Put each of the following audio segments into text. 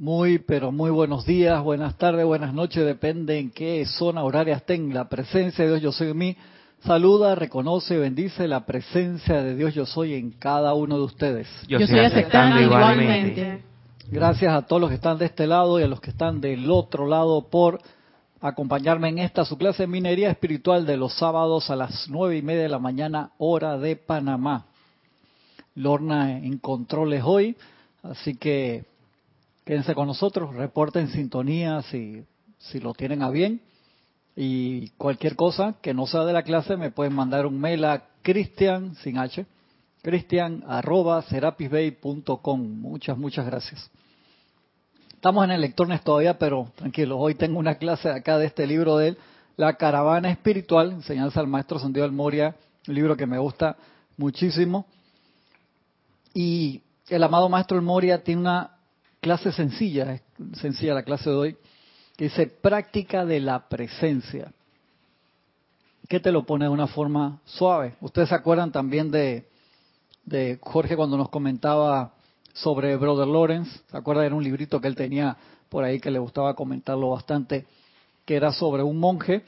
Muy, pero muy buenos días, buenas tardes, buenas noches, depende en qué zona horaria estén. La presencia de Dios Yo Soy en mí saluda, reconoce, bendice la presencia de Dios Yo Soy en cada uno de ustedes. Yo, estoy aceptando igualmente. Gracias a todos los que están de este lado y a los que están del otro lado por acompañarme en esta su clase de minería espiritual de los sábados a las nueve y media de la mañana, hora de Panamá. Lorna en controles hoy, así que quédense con nosotros, reporten sintonía si, si lo tienen a bien. Y cualquier cosa que no sea de la clase me pueden mandar un mail a cristian, sin h, cristian arroba serapisbay.com. Muchas, muchas gracias. Estamos en electrones todavía, pero tranquilos, hoy tengo una clase acá de este libro de él, La Caravana Espiritual, enseñanza al Maestro Santiago del Moria, un libro que me gusta muchísimo. Y el amado Maestro El Moria tiene una clase sencilla, es sencilla la clase de hoy, que dice práctica de la presencia. ¿Qué te lo pone de una forma suave? Ustedes se acuerdan también de, de Jorge cuando nos comentaba sobre Brother Lawrence, ¿se acuerdan? Era un librito que él tenía por ahí que le gustaba comentarlo bastante, que era sobre un monje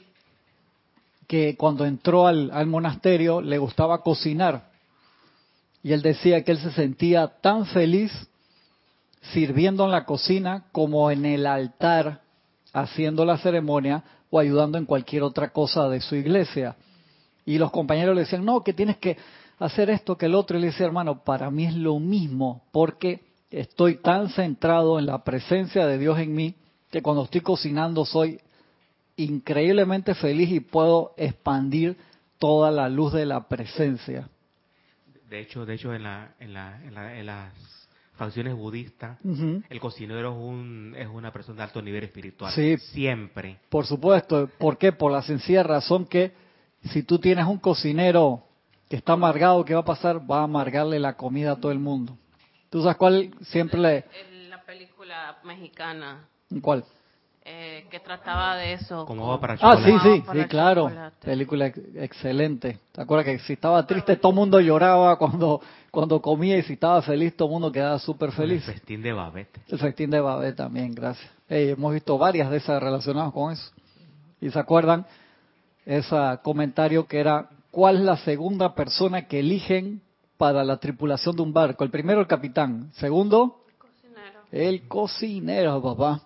que cuando entró al, al monasterio le gustaba cocinar. Y él decía que él se sentía tan feliz sirviendo en la cocina como en el altar haciendo la ceremonia o ayudando en cualquier otra cosa de su iglesia. Y los compañeros le decían, no, que tienes que hacer esto que el otro. Y le decía, hermano, para mí es lo mismo, porque estoy tan centrado en la presencia de Dios en mí, que cuando estoy cocinando soy increíblemente feliz y puedo expandir toda la luz de la presencia. De hecho, de hecho en, la, en, la, en las facciones budistas, el cocinero es, un, es una persona de alto nivel espiritual. Sí, siempre. Por supuesto. ¿Por qué? Por la sencilla razón que si tú tienes un cocinero que está amargado, ¿qué va a pasar? Va a amargarle la comida a todo el mundo. ¿Tú sabes cuál siempre le...? La película mexicana. ¿Cuál? Eh, que trataba de eso. Como para Ah, sí, sí, sí, claro. Película excelente. ¿Te acuerdas que si estaba triste todo el mundo lloraba cuando cuando comía y si estaba feliz todo el mundo quedaba súper feliz? El festín de Babette. El festín de Babette también, gracias. hemos visto varias de esas relacionadas con eso. ¿Y se acuerdan? Ese comentario que era, ¿cuál es la segunda persona que eligen para la tripulación de un barco? El primero el capitán. Segundo, el cocinero. El cocinero, papá.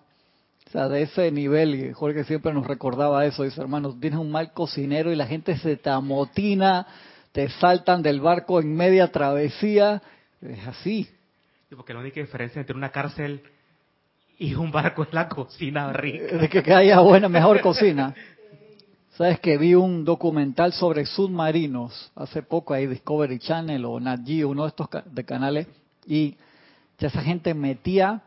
Sea, de ese nivel, Jorge siempre nos recordaba eso, dice, hermano, tienes un mal cocinero y la gente se te amotina, te saltan del barco en media travesía, es así. porque la única diferencia entre una cárcel y un barco es la cocina rica. De que haya buena, mejor cocina. Sabes que vi un documental sobre submarinos hace poco ahí Discovery Channel o Nat Geo, uno de estos de canales, y esa gente metía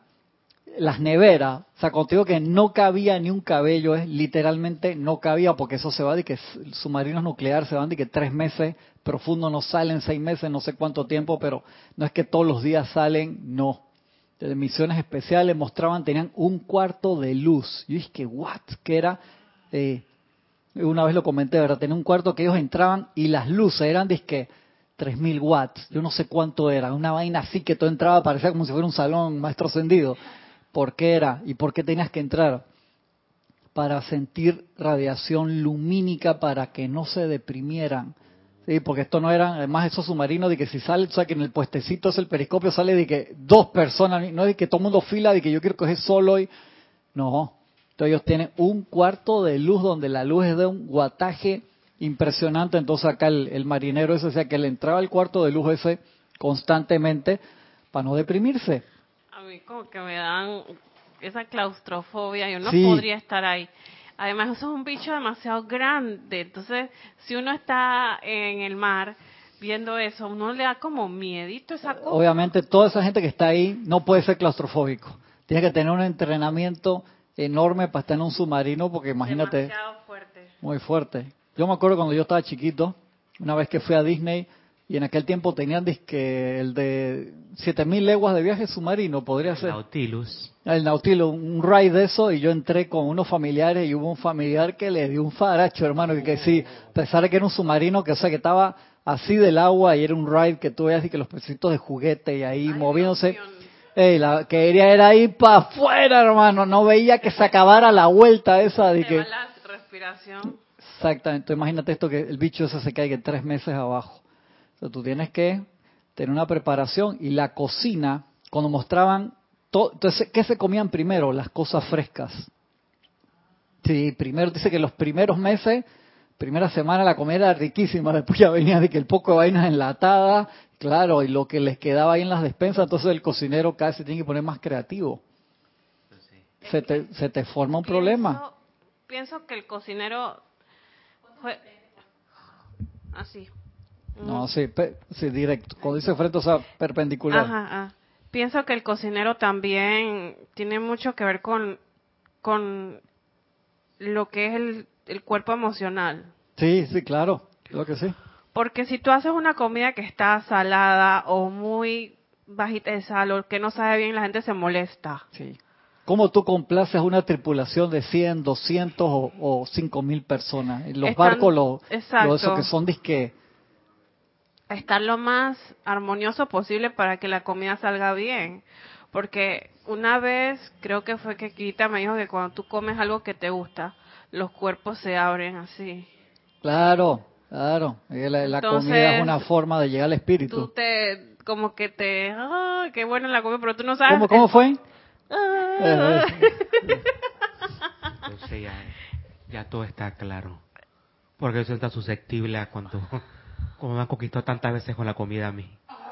las neveras, o sea, contigo que no cabía ni un cabello, es literalmente no cabía, porque eso se va de que submarinos nucleares se van de que tres meses profundo no salen, seis meses, no sé cuánto tiempo, pero no es que todos los días salen, no. De misiones especiales mostraban, tenían un cuarto de luz. Yo dije, ¿what? Que era, eh, una vez lo comenté, ¿verdad? Tenía un cuarto que ellos entraban y las luces eran, que 3000 watts, yo no sé cuánto era, una vaina así que todo entraba, parecía como si fuera un salón maestro ascendido por qué era y por qué tenías que entrar. Para sentir radiación lumínica para que no se deprimieran. Sí, porque esto no eran, además esos submarinos de que si sale, o sea que en el puestecito es el periscopio sale de que dos personas, no es de que todo mundo fila, de que yo quiero coger solo y no. Entonces ellos tienen un cuarto de luz donde la luz es de un guataje impresionante. Entonces acá el, el marinero ese, o sea que le entraba el cuarto de luz ese constantemente para no deprimirse como que me dan esa claustrofobia, yo no podría estar ahí. Además, eso es un bicho demasiado grande, entonces si uno está en el mar viendo eso, uno le da como miedito esa cosa. Obviamente, toda esa gente que está ahí no puede ser claustrofóbico. Tiene que tener un entrenamiento enorme para estar en un submarino, porque imagínate. Demasiado fuerte. Muy fuerte. Yo me acuerdo cuando yo estaba chiquito, una vez que fui a Disney, y en aquel tiempo tenían disque el de 7000 leguas de viaje submarino, podría ser. El Nautilus. El Nautilus, un ride de eso, y yo entré con unos familiares y hubo un familiar que le dio un faracho, hermano, que, que sí, a pesar de que era un submarino, que o sea, que estaba así del agua y era un ride que tú veías y que los pesitos de juguete y ahí moviéndose. Ey, la quería era ir para afuera, hermano. No veía que se acabara la vuelta esa de que. La respiración. Exactamente. Imagínate esto que el bicho ese se caiga tres meses abajo. Entonces tú tienes que tener una preparación y la cocina, cuando mostraban, todo, entonces, ¿qué se comían primero? Las cosas frescas. Sí, primero dice que los primeros meses, primera semana la comida era riquísima, después ya venía de que el poco de vainas enlatadas, claro, y lo que les quedaba ahí en las despensas, entonces el cocinero cada vez se tiene que poner más creativo. Se te, se te forma un problema. Pienso que el cocinero fue así. No, sí, sí, directo. Cuando dice frente, o sea, perpendicular. Ajá, ajá. Pienso que el cocinero también tiene mucho que ver con, con lo que es el, el cuerpo emocional. Sí, sí, claro, que sí. Porque si tú haces una comida que está salada o muy bajita de sal o que no sabe bien, la gente se molesta. Sí. ¿Cómo tú complaces una tripulación de 100, 200 o, o 5 mil personas? Los barcos, lo, lo, eso que son disque... Estar lo más armonioso posible para que la comida salga bien. Porque una vez, creo que fue que Quita me dijo que cuando tú comes algo que te gusta, los cuerpos se abren así. Claro, claro. La, comida es una forma de llegar al espíritu. Tú te, como que te, ah, qué buena la comida, pero tú no sabes. ¿Cómo, cómo fue? Ah. Entonces ya, ya todo está claro. Porque eso está susceptible a cuando, como me han conquistado tantas veces con la comida a mí.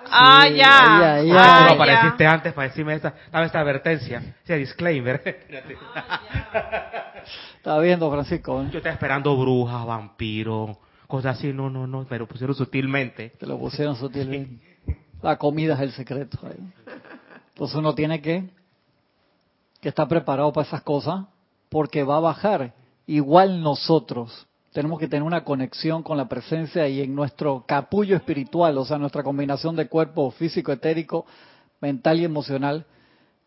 Ah, ya. ya, ah, apareciste antes para decirme esta, dame esta advertencia, ese disclaimer. Estaba viendo, Francisco. Yo estaba esperando brujas, vampiros, cosas así. No, no, no, pero lo pusieron sutilmente. Te lo pusieron sutilmente. La comida es el secreto. Entonces uno tiene que, que estar preparado para esas cosas porque va a bajar. Igual nosotros tenemos que tener una conexión con la presencia y en nuestro capullo espiritual, o sea, nuestra combinación de cuerpo físico, etérico, mental y emocional,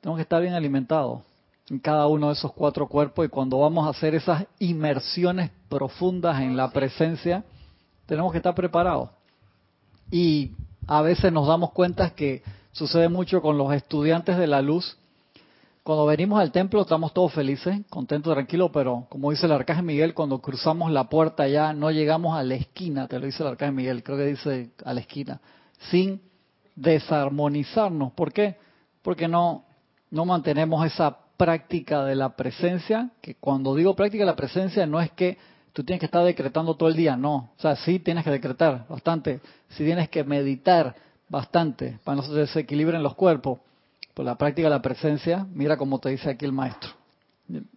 tenemos que estar bien alimentados en cada uno de esos cuatro cuerpos y cuando vamos a hacer esas inmersiones profundas en la presencia, tenemos que estar preparados. Y a veces nos damos cuenta que sucede mucho con los estudiantes de la luz cuando venimos al templo estamos todos felices, contentos, tranquilos, pero como dice el arcángel Miguel, cuando cruzamos la puerta ya no llegamos a la esquina, te lo dice el arcángel Miguel, creo que dice a la esquina, sin desarmonizarnos. ¿Por qué? Porque no, no mantenemos esa práctica de la presencia, que cuando digo práctica de la presencia no es que tú tienes que estar decretando todo el día, no. O sea, sí tienes que decretar bastante, sí tienes que meditar bastante para no se desequilibren los cuerpos la práctica de la presencia, mira cómo te dice aquí el maestro.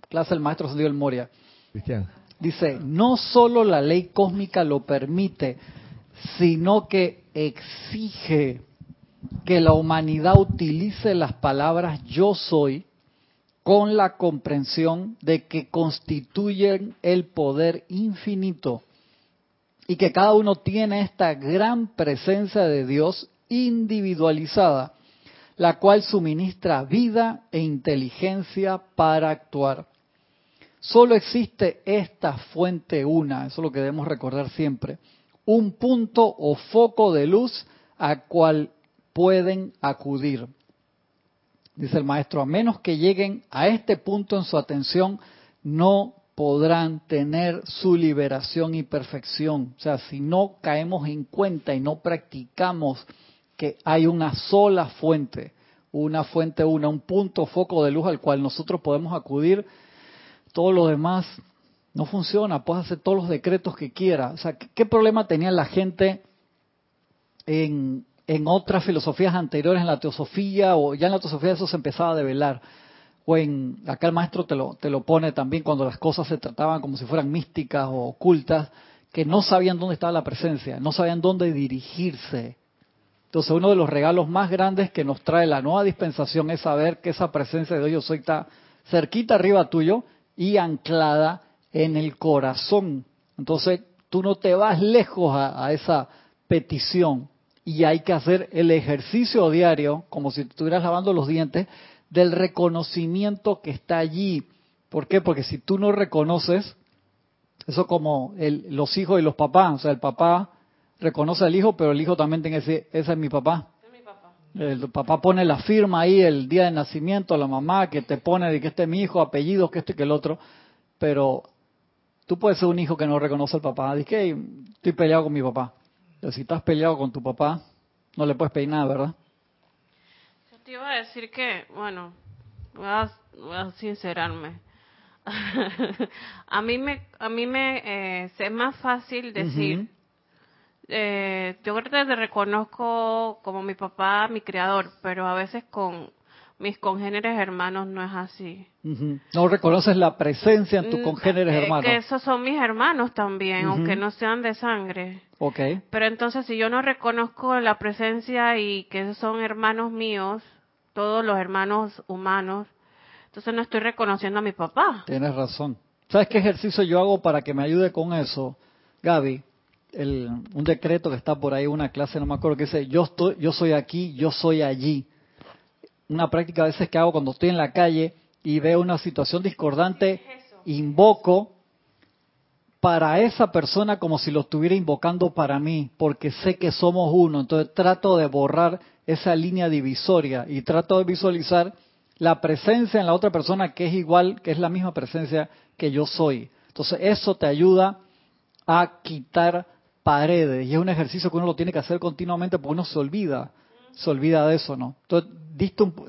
Clase el maestro Santiago el Moria. Cristian. Dice, no solo la ley cósmica lo permite, sino que exige que la humanidad utilice las palabras yo soy con la comprensión de que constituyen el poder infinito y que cada uno tiene esta gran presencia de Dios individualizada la cual suministra vida e inteligencia para actuar. Solo existe esta fuente una, eso es lo que debemos recordar siempre, un punto o foco de luz a cual pueden acudir. Dice el maestro, a menos que lleguen a este punto en su atención, no podrán tener su liberación y perfección. O sea, si no caemos en cuenta y no practicamos que hay una sola fuente, una fuente una, un punto foco de luz al cual nosotros podemos acudir. Todo lo demás no funciona, puedes hacer todos los decretos que quieras. O sea, ¿qué, problema tenía la gente en, en otras filosofías anteriores, en la teosofía, o ya en la teosofía eso se empezaba a develar? O en, acá el maestro te lo, te lo pone también cuando las cosas se trataban como si fueran místicas o ocultas, que no sabían dónde estaba la presencia, no sabían dónde dirigirse entonces uno de los regalos más grandes que nos trae la nueva dispensación es saber que esa presencia de Dios soy está cerquita arriba tuyo y anclada en el corazón. Entonces tú no te vas lejos a, a esa petición y hay que hacer el ejercicio diario, como si estuvieras lavando los dientes, del reconocimiento que está allí. ¿Por qué? Porque si tú no reconoces, eso como el, los hijos y los papás, o sea, el papá reconoce al hijo, pero el hijo también tiene ese, ese es mi papá. El papá pone la firma ahí el día de nacimiento, la mamá que te pone de que este es mi hijo, apellido, que este que el otro. Pero tú puedes ser un hijo que no reconoce al papá. Dice que estoy peleado con mi papá. Pero si estás peleado con tu papá, no le puedes pedir nada, ¿verdad? Yo te iba a decir que, bueno, voy a, sincerarme. a mí me, a mí me eh, es más fácil decir, eh, yo creo que te reconozco como mi papá, mi creador, pero a veces con mis congéneres hermanos no es así. No reconoces la presencia en tus mm, congéneres eh, hermanos. Que esos son mis hermanos también, aunque no sean de sangre. Okay. Pero entonces si yo no reconozco la presencia y que esos son hermanos míos, todos los hermanos humanos, entonces no estoy reconociendo a mi papá. Tienes razón. ¿Sabes qué ejercicio yo hago para que me ayude con eso, Gaby? Un decreto que está por ahí, una clase, no me acuerdo, que dice, yo, estoy, yo soy aquí, yo soy allí. Una práctica a veces que hago cuando estoy en la calle y veo una situación discordante, invoco para esa persona como si lo estuviera invocando para mí, porque sé que somos uno. Entonces trato de borrar esa línea divisoria y trato de visualizar la presencia en la otra persona que es igual, que es la misma presencia que yo soy. Entonces eso te ayuda a quitar paredes. Y es un ejercicio que uno lo tiene que hacer continuamente porque uno se olvida, se olvida de eso, ¿no? Entonces,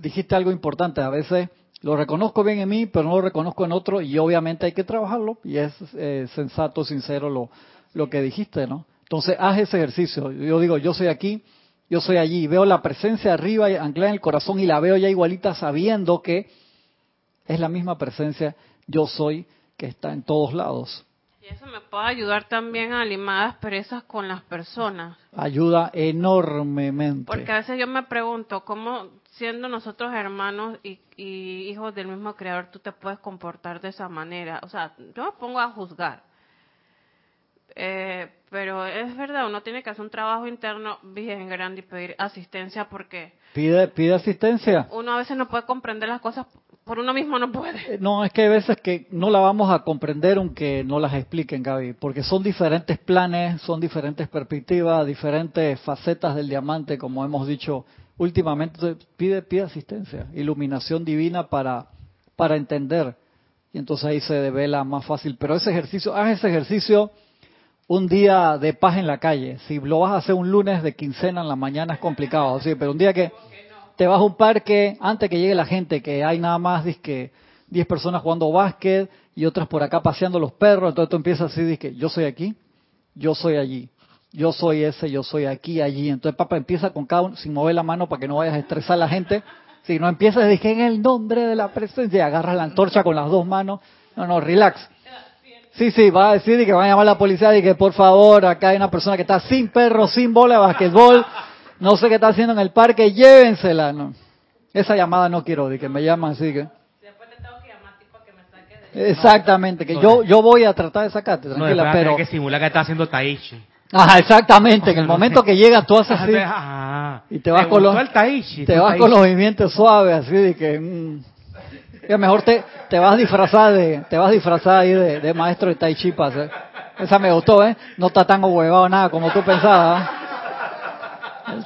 dijiste algo importante, a veces lo reconozco bien en mí, pero no lo reconozco en otro y obviamente hay que trabajarlo y es eh, sensato, sincero lo, lo que dijiste, ¿no? Entonces, haz ese ejercicio. Yo digo, yo soy aquí, yo soy allí, veo la presencia arriba anclada en el corazón y la veo ya igualita sabiendo que es la misma presencia yo soy que está en todos lados. Y eso me puede ayudar también a limar asperezas con las personas. Ayuda enormemente. Porque a veces yo me pregunto, ¿cómo siendo nosotros hermanos y, hijos del mismo creador tú te puedes comportar de esa manera? O sea, yo me pongo a juzgar. Eh, pero es verdad, uno tiene que hacer un trabajo interno bien grande y pedir asistencia porque... Pide, pide asistencia. Uno a veces no puede comprender las cosas por uno mismo no puede. Eh, no, es que hay veces que no la vamos a comprender aunque no las expliquen, Gaby, porque son diferentes planes, son diferentes perspectivas, diferentes facetas del diamante, como hemos dicho últimamente. pide, pide asistencia, iluminación divina para, para entender. Y entonces ahí se devela más fácil. Pero ese ejercicio, haz ese ejercicio un día de paz en la calle. Si lo vas a hacer un lunes de quincena en la mañana es complicado, sí, pero un día que te vas a un parque antes que llegue la gente, que hay nada más que 10 personas jugando básquet y otras por acá paseando los perros, entonces tú empiezas así, que yo soy aquí, yo soy allí, yo soy ese, yo soy aquí, allí. Entonces papá empieza con cada sin mover la mano para que no vayas a estresar a la gente. Si no empiezas, dije en el nombre de la presencia, y agarras la antorcha con las dos manos. No, no, relax. Sí, sí, va a decir que va a llamar a la policía y que por favor, acá hay una persona que está sin perro, sin bola de basquetbol, no sé qué está haciendo en el parque, llévensela. No. Esa llamada no quiero, de que me llaman así que... Después te tengo que llamar tipo que me saque de... Exactamente, que yo yo voy a tratar de sacarte, tranquila, no, pero... que simular que está haciendo Taichi. Ajá, exactamente, en el momento que llegas tú haces así y te vas con los te vas con los movimientos suaves así de que mm, mejor te, te vas disfrazada de te vas disfrazada ahí de, maestro de tai chi ¿eh? esa me gustó eh no está tan huevado nada como tú pensabas ¿eh?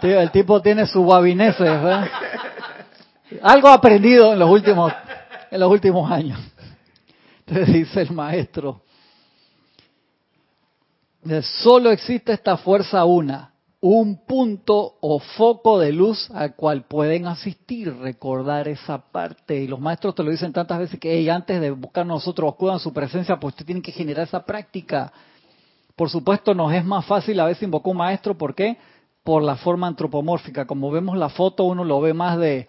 El, tipo tiene su guabineses, ¿verdad? Algo aprendido en los últimos, en los últimos años. Entonces dice el maestro, solo existe esta fuerza una, un punto o foco de luz al cual pueden asistir, recordar esa parte. Y los maestros te lo dicen tantas veces que antes de buscar nosotros acudan su presencia, pues usted tiene que generar esa práctica. Por supuesto, nos es más fácil a veces invocar un maestro, ¿por qué? Por la forma antropomórfica. Como vemos la foto, uno lo ve más de,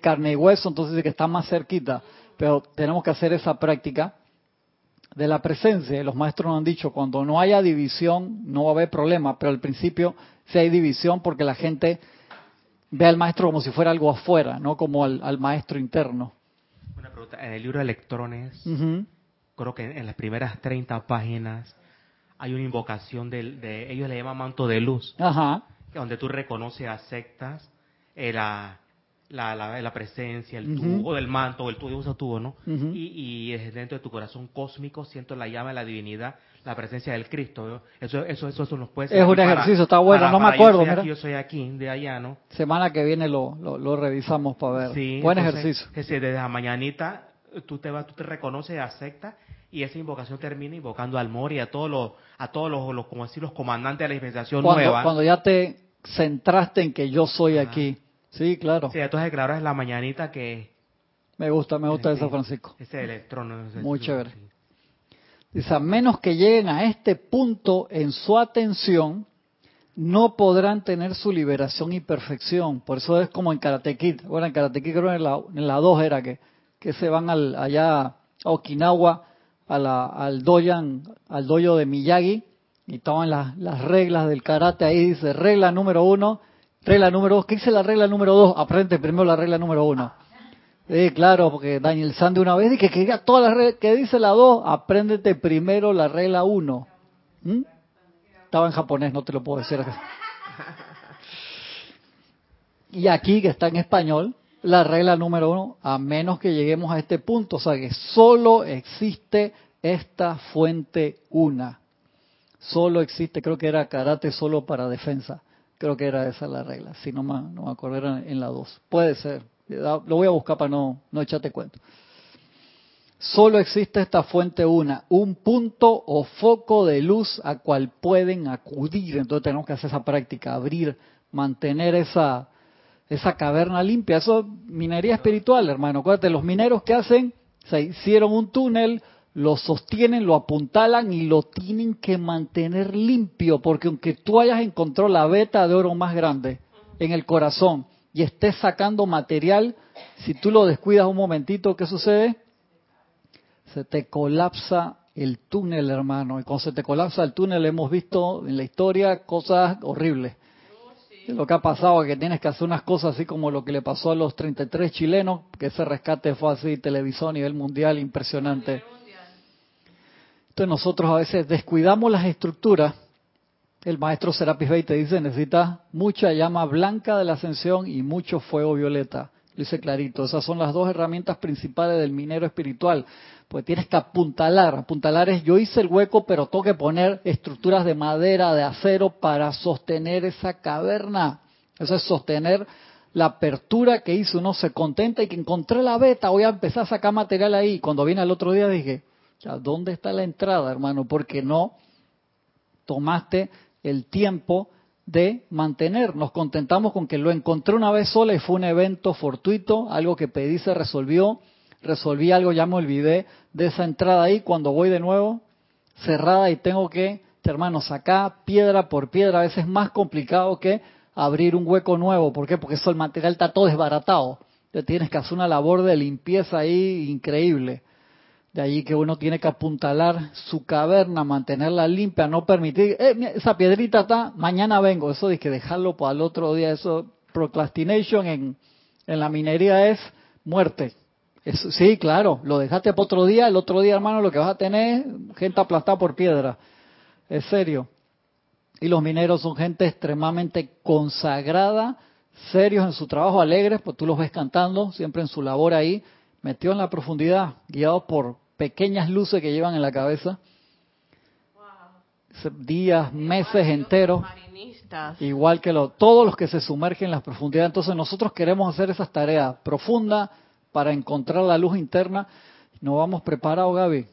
carne y hueso, entonces que está más cerquita. Pero tenemos que hacer esa práctica de la presencia. Los maestros nos han dicho, cuando no haya división, no va a haber problema, pero al principio sí hay división porque la gente ve al maestro como si fuera algo afuera, no como al, maestro interno. Una pregunta, en el libro de electrones, creo que en las primeras 30 páginas hay una invocación de, de ellos le llaman manto de luz. Ajá donde tú reconoces, aceptas el, la, la, presencia, el tubo, o del manto, o el tubo, usa tubo, ¿no? y, y, dentro de tu corazón cósmico siento la llama de la divinidad, la presencia del Cristo. Eso, eso, eso, eso, nos puede ser. Es un ejercicio, está bueno, no me acuerdo. Yo soy, aquí, yo soy aquí, de allá, ¿no? Semana que viene lo, lo, revisamos para ver. Sí, Buen ejercicio. desde la mañanita tú te vas, tú te reconoces, aceptas y esa invocación termina invocando al Mori a todos los, a todos los, como decir, los comandantes de la dispensación nueva. Cuando ya te centraste en que yo soy aquí. Sí, claro. Sí, entonces claro es la mañanita que... Me gusta, me gusta eso, Francisco. Ese electrón. Muy chévere. Dice, a menos que lleguen a este punto en su atención, no podrán tener su liberación y perfección. Por eso es como en Karate Kid. Bueno, en Karate Kid creo que en la, en la 2 era que, que se van al, allá a Okinawa, a la, al doyan, al doyo de Miyagi, y estaban las, las reglas del karate ahí, dice regla número uno, regla número dos, ¿qué dice la regla número dos? Aprende primero la regla número uno. Sí, claro, porque Daniel Sande una vez dice que quería todas las reglas, que dice la dos, apréndete primero la regla uno. ¿Mm? Estaba en japonés, no te lo puedo decir. Y aquí, que está en español, la regla número uno, a menos que lleguemos a este punto, o sea que solo existe esta fuente una. Solo existe, creo que era karate solo para defensa. Creo que era esa la regla, si no me, no me acuerdo, en la 2. Puede ser, lo voy a buscar para no, no echarte cuento. Solo existe esta fuente una, un punto o foco de luz a cual pueden acudir. Entonces tenemos que hacer esa práctica, abrir, mantener esa, esa caverna limpia. Eso es minería espiritual, hermano. Acuérdate, los mineros que hacen, se hicieron un túnel, lo sostienen, lo apuntalan y lo tienen que mantener limpio, porque aunque tú hayas encontrado la beta de oro más grande en el corazón y estés sacando material, si tú lo descuidas un momentito, ¿qué sucede? Se te colapsa el túnel, hermano. Y cuando se te colapsa el túnel, hemos visto en la historia cosas horribles. Lo que ha pasado es que tienes que hacer unas cosas así como lo que le pasó a los 33 chilenos, que ese rescate fue así, televisión a nivel mundial, impresionante nosotros a veces descuidamos las estructuras. El maestro Serapis Bey te dice, necesita mucha llama blanca de la ascensión y mucho fuego violeta. Dice clarito. Esas son las dos herramientas principales del minero espiritual. Pues tienes que apuntalar. Apuntalar es yo hice el hueco, pero tengo que poner estructuras de madera, de acero para sostener esa caverna. Eso es sostener la apertura que hizo. Uno se contenta y que encontré la beta, voy a empezar a sacar material ahí. Cuando viene el otro día dije, ¿dónde está la entrada, hermano? Porque no tomaste el tiempo de mantener. Nos contentamos con que lo encontré una vez sola y fue un evento fortuito, algo que pedí se resolvió, resolví algo, ya me olvidé de esa entrada ahí, cuando voy de nuevo, cerrada y tengo que, hermano, sacar piedra por piedra, a veces es más complicado que abrir un hueco nuevo. ¿Por qué? Porque eso el material está todo desbaratado. Te tienes que hacer una labor de limpieza ahí increíble. De allí que uno tiene que apuntalar su caverna, mantenerla limpia, no permitir, eh, esa piedrita está, mañana vengo. Eso de que dejarlo para el otro día, eso, procrastination en, en la minería es muerte. Sí, claro, lo dejaste para otro día, el otro día, hermano, lo que vas a tener gente aplastada por piedra. Es serio. Y los mineros son gente extremadamente consagrada, serios en su trabajo, alegres, pues tú los ves cantando, siempre en su labor ahí, metió en la profundidad, guiados por pequeñas luces que llevan en la cabeza. Días, meses enteros. Igual que lo, todos los que se sumergen en la profundidad. Entonces nosotros queremos hacer esas tareas profundas para encontrar la luz interna. No vamos preparados, Gaby.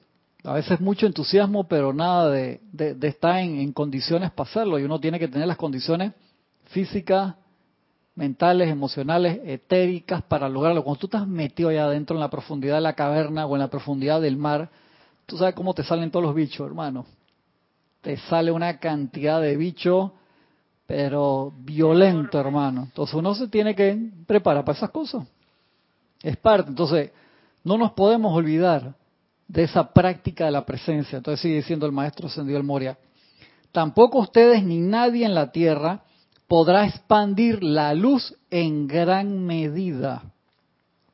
A veces mucho entusiasmo, pero nada de, de estar en, en condiciones para hacerlo. Y uno tiene que tener las condiciones físicas, mentales, emocionales, etéricas para lograrlo. Cuando tú estás metido allá adentro en la profundidad de la caverna o en la profundidad del mar, tú sabes cómo te salen todos los bichos, hermano. Te sale una cantidad de bichos, pero violento, hermano. Entonces uno se tiene que preparar para esas cosas. Es parte. Entonces, no nos podemos olvidar de esa práctica de la presencia. Entonces sigue diciendo el maestro Sendido el Moria. Tampoco ustedes ni nadie en la tierra podrá expandir la luz en gran medida.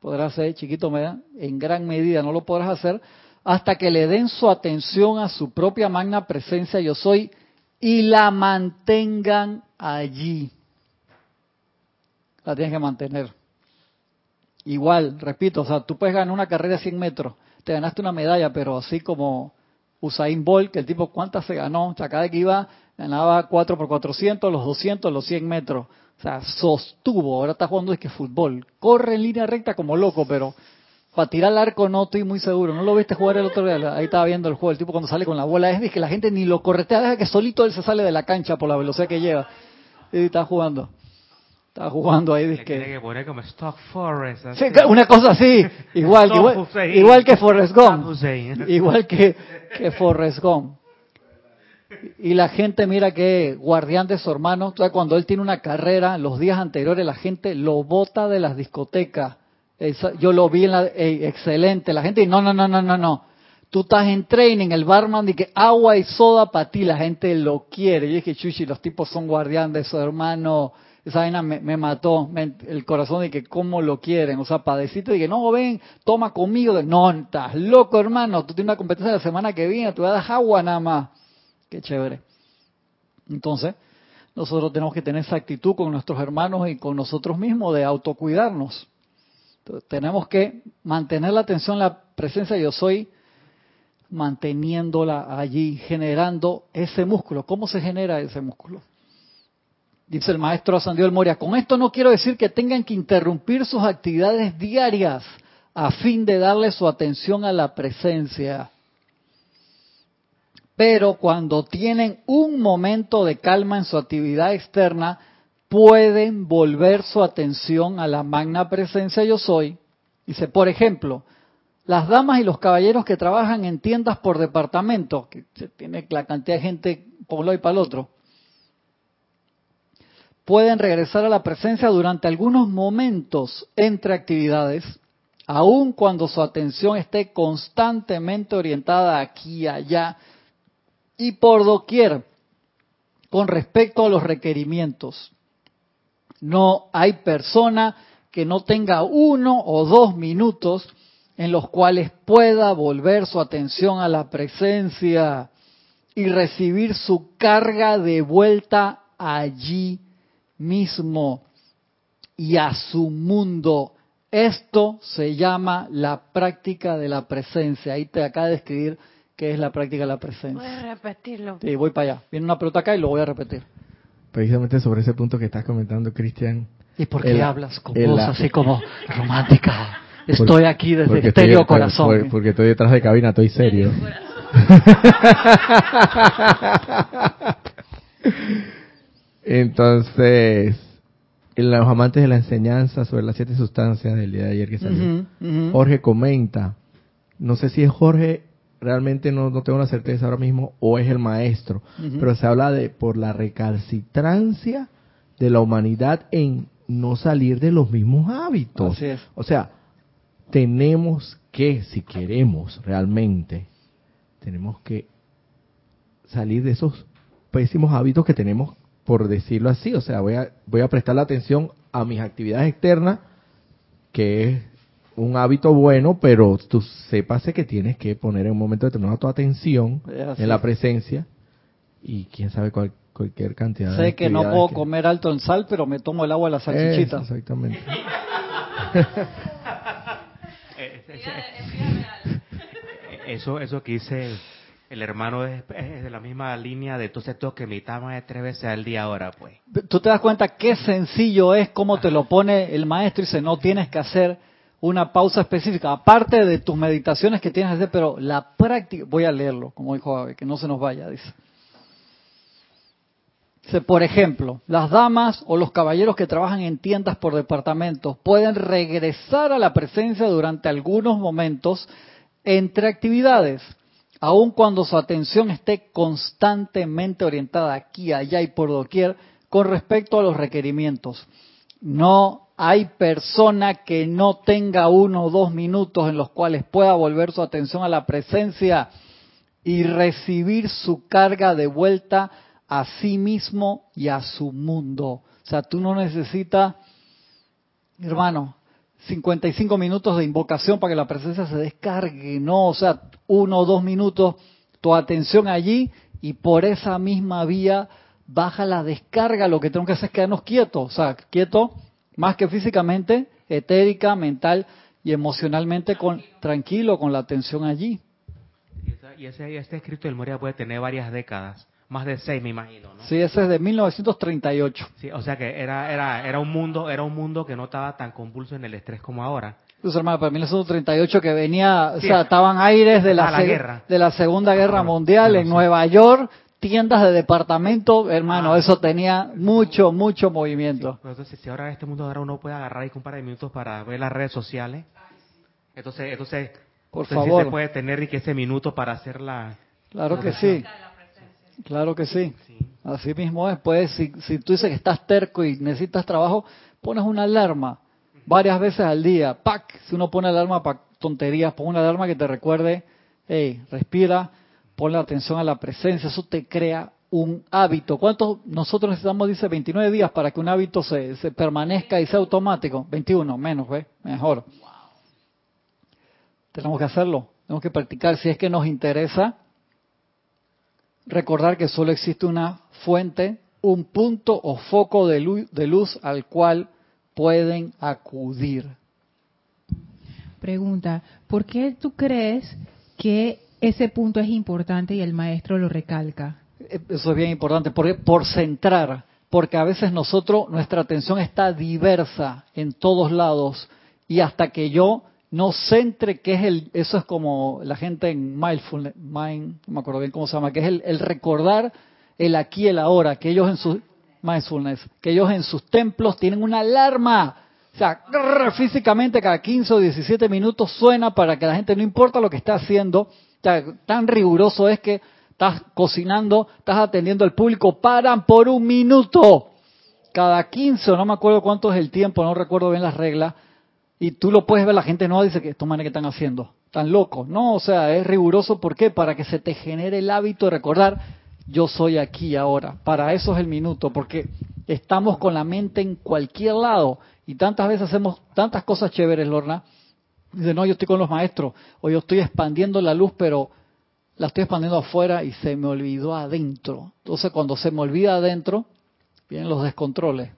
Podrá ser, chiquito, en gran medida, no lo podrás hacer hasta que le den su atención a su propia magna presencia yo soy y la mantengan allí. La tienes que mantener. igual, repito, o sea, tú puedes ganar una carrera de 100 metros, te ganaste una medalla, pero así como Usain Bolt, que el tipo cuántas se ganó, o sea, cada que iba ganaba 4 por 400, los 200, los 100 metros. O sea, sostuvo, ahora está jugando es que fútbol. Corre en línea recta como loco, pero para tirar al arco no estoy muy seguro. ¿No lo viste jugar el otro día? Ahí estaba viendo el juego, el tipo cuando sale con la bola. Es que la gente ni lo corretea, deja que solito él se sale de la cancha por la velocidad que lleva. Y está jugando. Está jugando ahí. Dice que... que poner como Stock Forest. Sí, una cosa así. Igual, igual, igual, que Forrest Gump. Igual que, que Forrest Gump. Y la gente mira que guardián de su hermano, cuando él tiene una carrera, los días anteriores la gente lo bota de las discotecas. Yo lo vi en la, excelente, la gente, no, no, no, no, no, no. Tú estás en training, el barman dice agua y soda para ti, la gente lo quiere. Yo dije, chuchi, los tipos son guardián de su hermano. Esa vaina me, mató el corazón de que cómo lo quieren. O sea, para decirte de que no, ven, toma conmigo. No, estás loco, hermano. Tú tienes una competencia la semana que viene, tú vas a dar agua nada más. Qué chévere. Entonces, nosotros tenemos que tener esa actitud con nuestros hermanos y con nosotros mismos de autocuidarnos. tenemos que mantener la atención, la presencia yo soy, manteniéndola allí, generando ese músculo. ¿Cómo se genera ese músculo? Dice el maestro Ascendió el Moria, con esto no quiero decir que tengan que interrumpir sus actividades diarias a fin de darle su atención a la presencia. Pero cuando tienen un momento de calma en su actividad externa, pueden volver su atención a la magna presencia yo soy. Dice, por ejemplo, las damas y los caballeros que trabajan en tiendas por departamento, que tiene la cantidad de gente por un lado y para el otro, pueden regresar a la presencia durante algunos momentos entre actividades, aun cuando su atención esté constantemente orientada aquí y allá, y por doquier con respecto a los requerimientos. No hay persona que no tenga uno o dos minutos en los cuales pueda volver su atención a la presencia y recibir su carga de vuelta allí mismo y a su mundo. Esto se llama la práctica de la presencia. Ahí te acaba de escribir ¿Qué es la práctica de la presencia? Voy a repetirlo. Sí, voy para allá. Viene una pelota acá y lo voy a repetir. Precisamente sobre ese punto que estás comentando, Cristian. ¿Y por qué hablas con voz así como romántica? Estoy aquí desde el estéreo corazón. porque estoy detrás de cabina, estoy serio. Entonces, en los amantes de la enseñanza sobre las siete sustancias del día de ayer que salió, Jorge comenta, no sé si es Jorge realmente no, no, tengo una certeza ahora mismo, o es el maestro, pero se habla de por la recalcitrancia de la humanidad en no salir de los mismos hábitos. O sea, tenemos que, si queremos realmente, tenemos que salir de esos pésimos hábitos que tenemos, por decirlo así. O sea, voy a, voy a prestar la atención a mis actividades externas, que es un hábito bueno, pero tú sepas que tienes que poner en un momento determinado tu atención en la presencia y quién sabe cualquier cantidad sé que no puedo comer alto en sal, pero me tomo el agua de la salchichita. exactamente. eso, eso que dice el, hermano es, de la misma línea de entonces tengo que de tres veces al día ahora, pues. Tú te das cuenta qué sencillo es cómo te lo pone el maestro y dice no tienes que hacer una pausa específica, aparte de tus meditaciones que tienes que hacer, pero la práctica, voy a leerlo, como dijo Ave, que no se nos vaya, dice. Dice, por ejemplo, las damas o los caballeros que trabajan en tiendas por departamentos pueden regresar a la presencia durante algunos momentos entre actividades, aun cuando su atención esté constantemente orientada aquí, allá y por doquier con respecto a los requerimientos. No hay persona que no tenga uno o dos minutos en los cuales pueda volver su atención a la presencia y recibir su carga de vuelta a sí mismo y a su mundo. O sea, tú no necesitas, hermano, 55 minutos de invocación para que la presencia se descargue, no, o sea, uno o dos minutos, tu atención allí y por esa misma vía baja la descarga, lo que tenemos que hacer es quedarnos quietos, o sea, quieto más que físicamente, etérica, mental y emocionalmente con, tranquilo con la atención allí. Y, ese, este escrito del Moria puede tener varias décadas, más de seis me imagino, ¿no? Sí, ese es de 1938. Sí, o sea que era, era, era un mundo, era un mundo que no estaba tan convulso en el estrés como ahora. Pues hermano, para 1938 que venía, o sea, estaban aires de la, de la Segunda Guerra Mundial en Nueva York, tiendas de departamento, hermano, ah. eso tenía mucho, mucho movimiento. entonces, si ahora en este mundo ahora uno puede agarrar y un par de minutos para ver las redes sociales, entonces, entonces, por favor, se puede tener y que ese minuto para hacer la. Claro que sí. Claro que sí. Así mismo es. Pues, si, si tú dices que estás terco y necesitas trabajo, pones una alarma varias veces al día. ¡Pac! Si uno pone alarma para tonterías, pon una alarma que te recuerde, hey, respira, ponle atención a la presencia, eso te crea un hábito. ¿Cuántos nosotros necesitamos, dice, 29 días para que un hábito se, se permanezca y sea automático? 21, menos, ¿ves? Mejor. Tenemos que hacerlo, tenemos que practicar. Si es que nos interesa, recordar que solo existe una fuente, un punto o foco de luz, de luz al cual pueden acudir. Pregunta, ¿por qué tú crees que ese punto es importante y el maestro lo recalca? Eh, eso es bien importante, porque por centrar, porque a veces nosotros, nuestra atención está diversa en todos lados y hasta que yo no centre, que es el, eso es como la gente en mindfulness, mind, no me acuerdo bien cómo se llama, que es el, recordar el aquí y el ahora, que ellos en su, mindfulness, que ellos en sus templos tienen una alarma. O sea, físicamente cada 15 o 17 minutos suena para que la gente, no importa lo que está haciendo, tan riguroso es que estás cocinando, estás atendiendo al público, paran por un minuto. Cada 15 o no me acuerdo cuánto es el tiempo, no recuerdo bien las reglas, y tú lo puedes ver, la gente no dice que estos manes que están haciendo, tan locos. No, o sea, es riguroso, ¿por qué? Para que se te genere el hábito de recordar yo soy aquí ahora. Para eso es el minuto, porque estamos con la mente en cualquier lado y tantas veces hacemos tantas cosas chéveres, Lorna. Dice, no, yo estoy con los maestros, o yo estoy expandiendo la luz, pero la estoy expandiendo afuera y se me olvidó adentro. Entonces, cuando se me olvida adentro, vienen los descontroles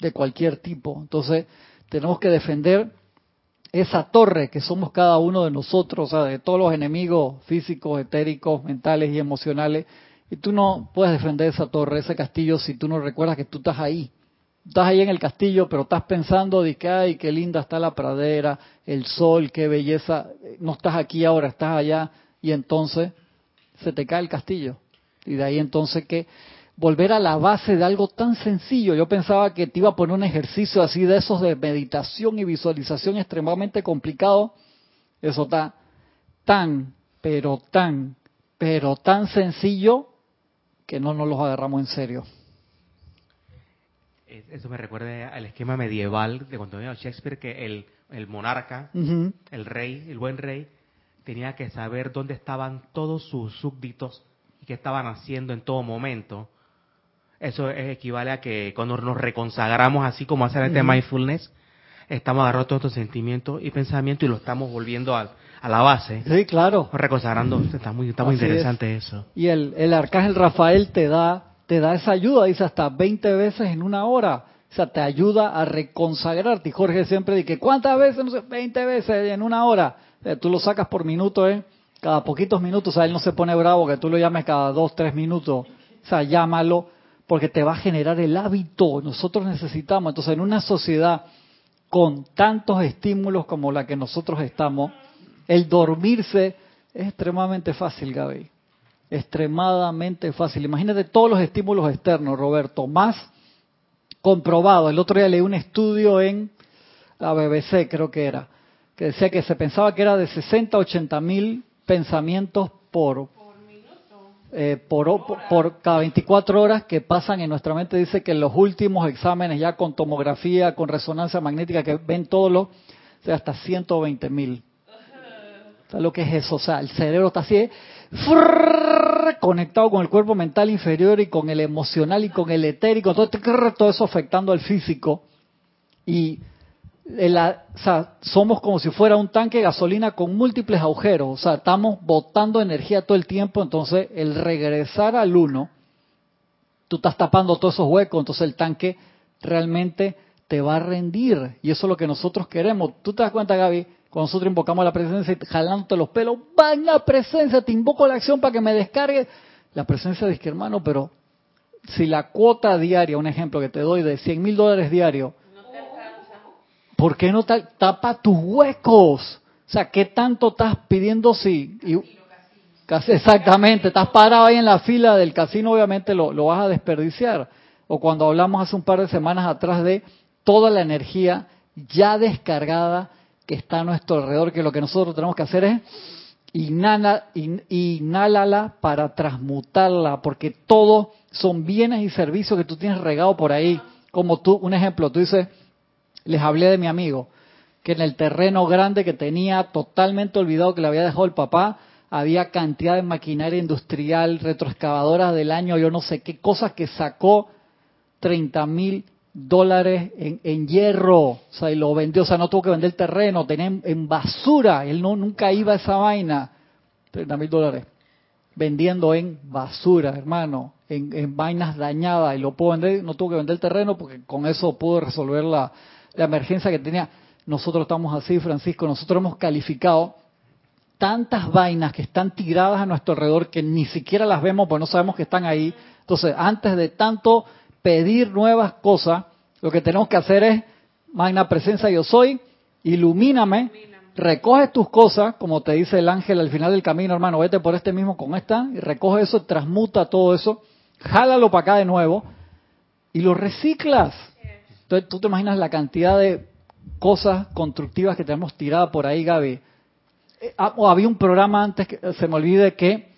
de cualquier tipo. Entonces, tenemos que defender esa torre que somos cada uno de nosotros, o sea, de todos los enemigos físicos, etéricos, mentales y emocionales y tú no puedes defender esa torre, ese castillo, si tú no recuerdas que tú estás ahí. Estás ahí en el castillo, pero estás pensando de que, ay, qué linda está la pradera, el sol, qué belleza. No estás aquí ahora, estás allá. Y entonces se te cae el castillo. Y de ahí entonces que volver a la base de algo tan sencillo. Yo pensaba que te iba a poner un ejercicio así de esos de meditación y visualización extremadamente complicado. Eso está tan, pero tan, pero tan sencillo que no nos los agarramos en serio. Eso me recuerda al esquema medieval de cuando venía Shakespeare, que el, el monarca, el rey, el buen rey, tenía que saber dónde estaban todos sus súbditos y qué estaban haciendo en todo momento. Eso es, equivale a que cuando nos reconsagramos, así como hacer este mindfulness, estamos agarrando todos estos sentimientos y pensamientos y lo estamos volviendo a, a la base. Sí, claro. Reconsagrando, está muy, está muy interesante eso. Y el, el arcángel Rafael te da, te da esa ayuda, dice hasta 20 veces en una hora. O sea, te ayuda a reconsagrarte. Y Jorge siempre dice, ¿cuántas veces? No sé, 20 veces en una hora. Eh, tú lo sacas por minuto, ¿eh? Cada poquitos minutos. O sea, él no se pone bravo que tú lo llames cada dos, tres minutos. O sea, llámalo porque te va a generar el hábito. Nosotros necesitamos. Entonces, en una sociedad con tantos estímulos como la que nosotros estamos, el dormirse es extremadamente fácil, Gaby. Extremadamente fácil. Imagínate todos los estímulos externos, Roberto. Más comprobado. El otro día leí un estudio en la BBC, creo que era, que decía que se pensaba que era de 60 a 80 mil pensamientos por, eh, por, por, cada 24 horas que pasan en nuestra mente. Dice que en los últimos exámenes ya con tomografía, con resonancia magnética, que ven todo lo, o hasta 120 mil. ¿Sabes lo que es eso? O sea, el cerebro está así, conectado con el cuerpo mental inferior y con el emocional y con el etérico, todo, este, todo eso afectando al físico. Y sea, somos como si fuera un tanque de gasolina con múltiples agujeros, o sea, estamos botando energía todo el tiempo, entonces el regresar al uno, tú estás tapando todos esos huecos, entonces el tanque realmente te va a rendir. Y eso es lo que nosotros queremos. ¿Tú te das cuenta, Gaby? Cuando nosotros invocamos la presencia y jalándote los pelos, van la presencia, te invoco la acción para que me descargue. La presencia dice que hermano, pero si la cuota diaria, un ejemplo que te doy de 100 mil dólares diario, ¿por qué no tapa tus huecos? O sea, ¿qué tanto estás pidiendo si... exactamente, estás parado ahí en la fila del casino, obviamente lo, lo vas a desperdiciar. O cuando hablamos hace un par de semanas atrás de toda la energía ya descargada que está a nuestro alrededor, que lo que nosotros tenemos que hacer es inhala, para transmutarla, porque todo son bienes y servicios que tú tienes regado por ahí. Como tú, un ejemplo, tú dices, les hablé de mi amigo, que en el terreno grande que tenía totalmente olvidado que le había dejado el papá, había cantidad de maquinaria industrial, retroexcavadoras del año, yo no sé qué cosas que sacó 30 mil dólares en, hierro, o sea, y lo vendió, o sea, no tuvo que vender terreno, tenía en, basura, él no nunca iba a esa vaina, 30 mil dólares, vendiendo en basura, hermano, en, vainas dañadas, y lo pudo vender, no tuvo que vender terreno porque con eso pudo resolver la, la emergencia que tenía. Nosotros estamos así, Francisco, nosotros hemos calificado tantas vainas que están tiradas a nuestro alrededor que ni siquiera las vemos porque no sabemos que están ahí. Entonces, antes de tanto pedir nuevas cosas, lo que tenemos que hacer es, magna presencia yo soy, ilumíname, recoge tus cosas, como te dice el ángel al final del camino, hermano, vete por este mismo con esta, y recoge eso, transmuta todo eso, jálalo para acá de nuevo, y lo reciclas. Entonces tú te imaginas la cantidad de cosas constructivas que tenemos tirada por ahí, Gaby. Eh, ah, había un programa antes que se me olvide que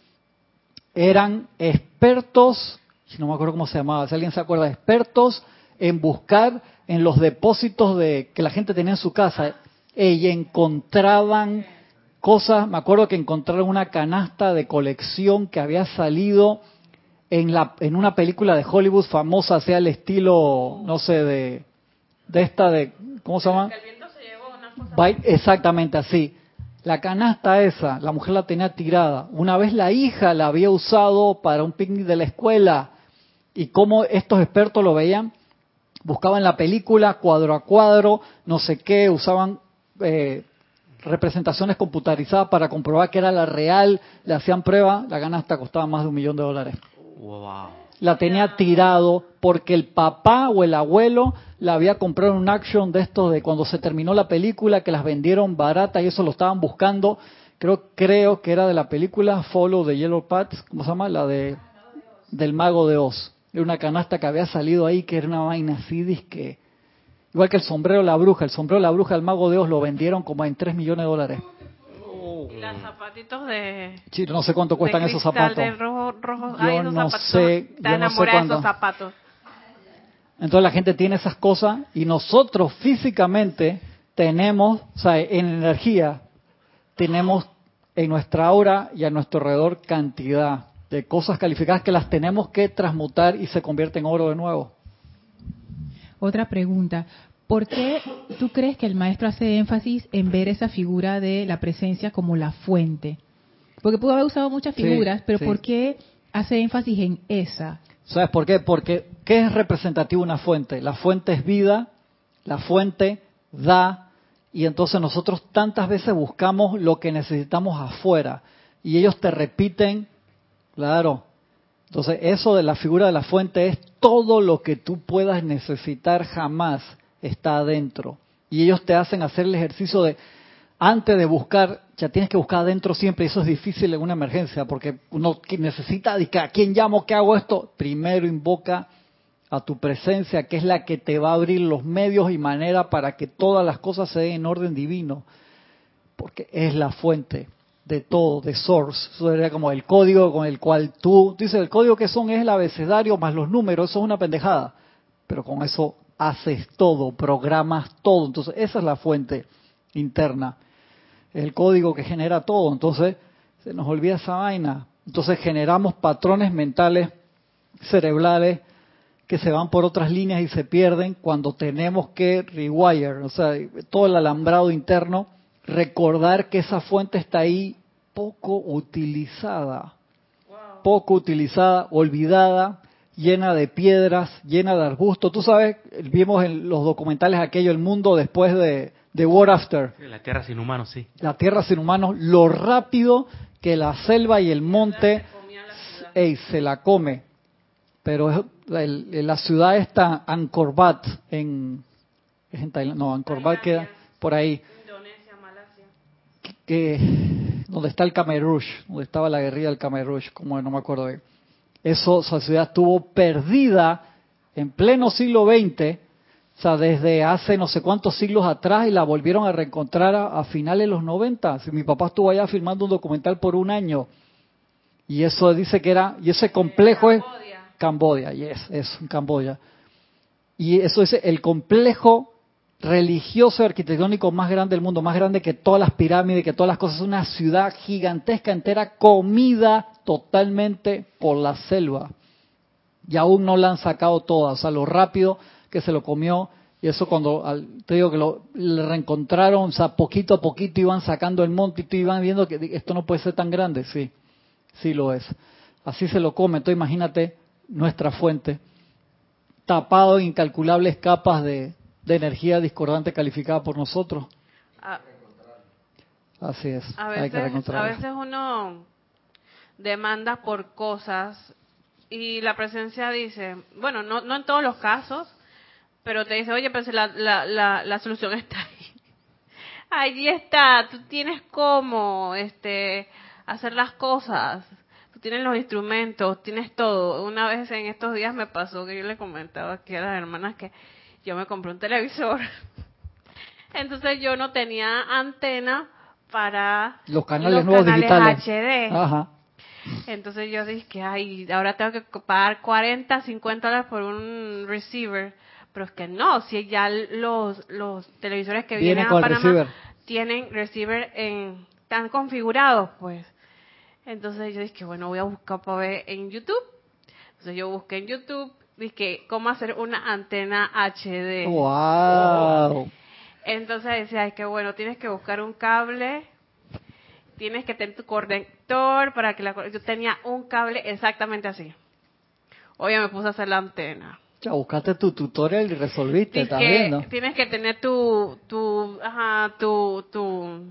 eran expertos no me acuerdo cómo se llamaba, si alguien se acuerda, expertos en buscar en los depósitos de que la gente tenía en su casa y encontraban cosas, me acuerdo que encontraron una canasta de colección que había salido en la en una película de Hollywood famosa, sea el estilo, no sé, de de esta de ¿cómo se llama? Exactamente así. La canasta esa, la mujer la tenía tirada. Una vez la hija la había usado para un picnic de la escuela y cómo estos expertos lo veían, buscaban la película cuadro a cuadro, no sé qué, usaban eh, representaciones computarizadas para comprobar que era la real, le hacían prueba, la hasta costaba más de un millón de dólares. La tenía tirado porque el papá o el abuelo la había comprado en un action de estos de cuando se terminó la película, que las vendieron baratas y eso lo estaban buscando. Creo, creo que era de la película Follow the Yellow Path, ¿cómo se llama? La de del Mago de Oz. Era una canasta que había salido ahí, que era una vaina así, que igual que el sombrero la bruja, el sombrero la bruja, el mago de Oz lo vendieron como en 3 millones de dólares. Y los zapatitos de... Sí, no sé cuánto cuestan esos zapatos. De rojo, rojo. Yo no sé, yo no sé esos zapatos. Entonces la gente tiene esas cosas y nosotros físicamente tenemos, o sea, en energía, tenemos en nuestra aura y a nuestro alrededor cantidad de cosas calificadas que las tenemos que transmutar y se convierte en oro de nuevo. Otra pregunta. ¿Por qué tú crees que el maestro hace énfasis en ver esa figura de la presencia como la fuente? Porque pudo haber usado muchas figuras, pero ¿por qué hace énfasis en esa? ¿Sabes por qué? Porque ¿qué es representativo una fuente? La fuente es vida, la fuente da, y entonces nosotros tantas veces buscamos lo que necesitamos afuera, y ellos te repiten Claro. Entonces, eso de la figura de la fuente es todo lo que tú puedas necesitar jamás está adentro. Y ellos te hacen hacer el ejercicio de, antes de buscar, ya tienes que buscar adentro siempre, y eso es difícil en una emergencia, porque uno necesita, ¿a quién llamo? ¿Qué hago esto? Primero invoca a tu presencia, que es la que te va a abrir los medios y manera para que todas las cosas se den en orden divino, porque es la fuente de todo, de source. Eso sería como el código con el cual tú, dices, el código que son es el abecedario más los números, eso es una pendejada. Pero con eso haces todo, programas todo. Entonces, esa es la fuente interna. El código que genera todo. Entonces, se nos olvida esa vaina. Entonces, generamos patrones mentales, cerebrales, que se van por otras líneas y se pierden cuando tenemos que rewire, o sea, todo el alambrado interno, recordar que esa fuente está ahí poco utilizada, poco utilizada, olvidada, llena de piedras, llena de arbustos. Tú sabes, vimos en los documentales aquello, el mundo después de, de War After. La tierra sin humanos, sí. La tierra sin humanos, lo rápido que la selva y el monte se la come. Pero la ciudad está Angkor Wat en, no, Angkor Wat queda por ahí. Indonesia, Malasia. Que, donde está el Khmer donde estaba la guerrilla del Khmer como no me acuerdo de. Eso, esa ciudad estuvo perdida en pleno siglo XX, o sea, desde hace no sé cuántos siglos atrás y la volvieron a reencontrar a, finales de los 90. Mi papá estuvo allá filmando un documental por un año y eso dice que era, y ese complejo es Cambodia, yes, es en Camboya. Y eso es el complejo religioso y arquitectónico más grande del mundo, más grande que todas las pirámides, que todas las cosas, una ciudad gigantesca entera comida totalmente por la selva. Y aún no la han sacado toda, o sea, lo rápido que se lo comió. Y eso cuando, te digo que lo le reencontraron, o sea, poquito a poquito iban sacando el monte y iban viendo que esto no puede ser tan grande. Sí, sí lo es. Así se lo come. Entonces imagínate nuestra fuente, tapado en incalculables capas de, de energía discordante calificada por nosotros. Ah. Así es. A veces, a veces uno demanda por cosas y la presencia dice, bueno, no, no en todos los casos, pero te dice, oye, pero la, la, la, solución está ahí. Ahí está, tú tienes cómo este, hacer las cosas, tú tienes los instrumentos, tienes todo. Una vez en estos días me pasó que yo le comentaba aquí a las hermanas que yo me compré un televisor. Entonces yo no tenía antena para los canales nuevos digitales HD. Ajá. Entonces yo dije que ay, ahora tengo que pagar 40, 50 dólares por un receiver. Pero es que no, si ya los, los televisores que vienen a Panamá tienen receiver en, están configurados, pues. Entonces yo dije que bueno, voy a buscar para ver en YouTube. Entonces yo busqué en YouTube dije, ¿cómo hacer una antena HD? ¡Wow! Entonces decía, es que bueno, tienes que buscar un cable, tienes que tener tu conector para que la... Yo tenía un cable exactamente así. Oye, me puse a hacer la antena. Ya buscaste tu tutorial y resolviste también, ¿no? Tienes que tener tu, tu, ajá, tu, tu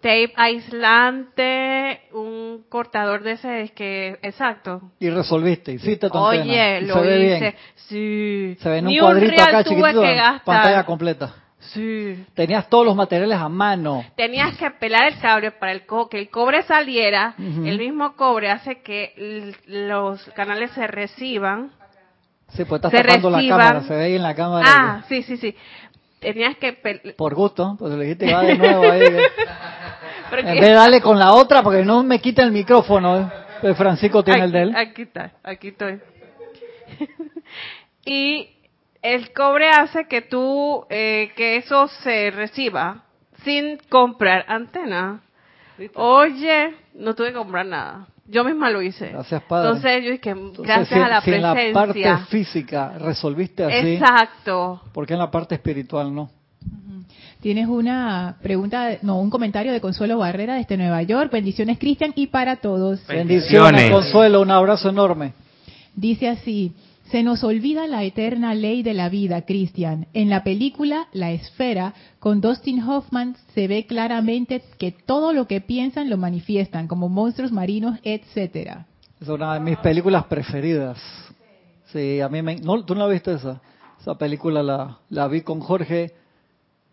tape aislante, un cortador de ese, es que, exacto. Y resolviste, hiciste tu Oye, lo hice, sí. Se ve en un cuadrito acá chiquitito, pantalla completa. Sí. Tenías todos los materiales a mano. Tenías que pelar el cable para el que el cobre saliera. El mismo cobre hace que los canales se reciban. Sí, pues estás tapando la cámara, se ve ahí en la cámara. Ah, sí, sí, sí tenías que... Por gusto, pues le dijiste va de nuevo ahí. en vez de darle con la otra, porque no me quita el micrófono. ¿eh? Pues Francisco tiene el de él. Aquí está, aquí estoy. y el cobre hace que tú, eh, que eso se reciba sin comprar antena. Oye, no tuve que comprar nada. Yo misma lo hice. Gracias, Padre. Entonces yo dije, gracias a la presencia. en la parte física resolviste así. Exacto. ¿Por qué en la parte espiritual no? Tienes una pregunta, no, un comentario de Consuelo Barrera desde Nueva York. Bendiciones, Cristian, y para todos. Bendiciones, Consuelo, un abrazo enorme. Dice así, se nos olvida la eterna ley de la vida, Cristian. En la película La Esfera, con Dustin Hoffman, se ve claramente que todo lo que piensan lo manifiestan, como monstruos marinos, etcétera. Es una de mis películas preferidas. Sí, a mí me... ¿no, ¿Tú no la viste esa? Esa película la, la vi con Jorge,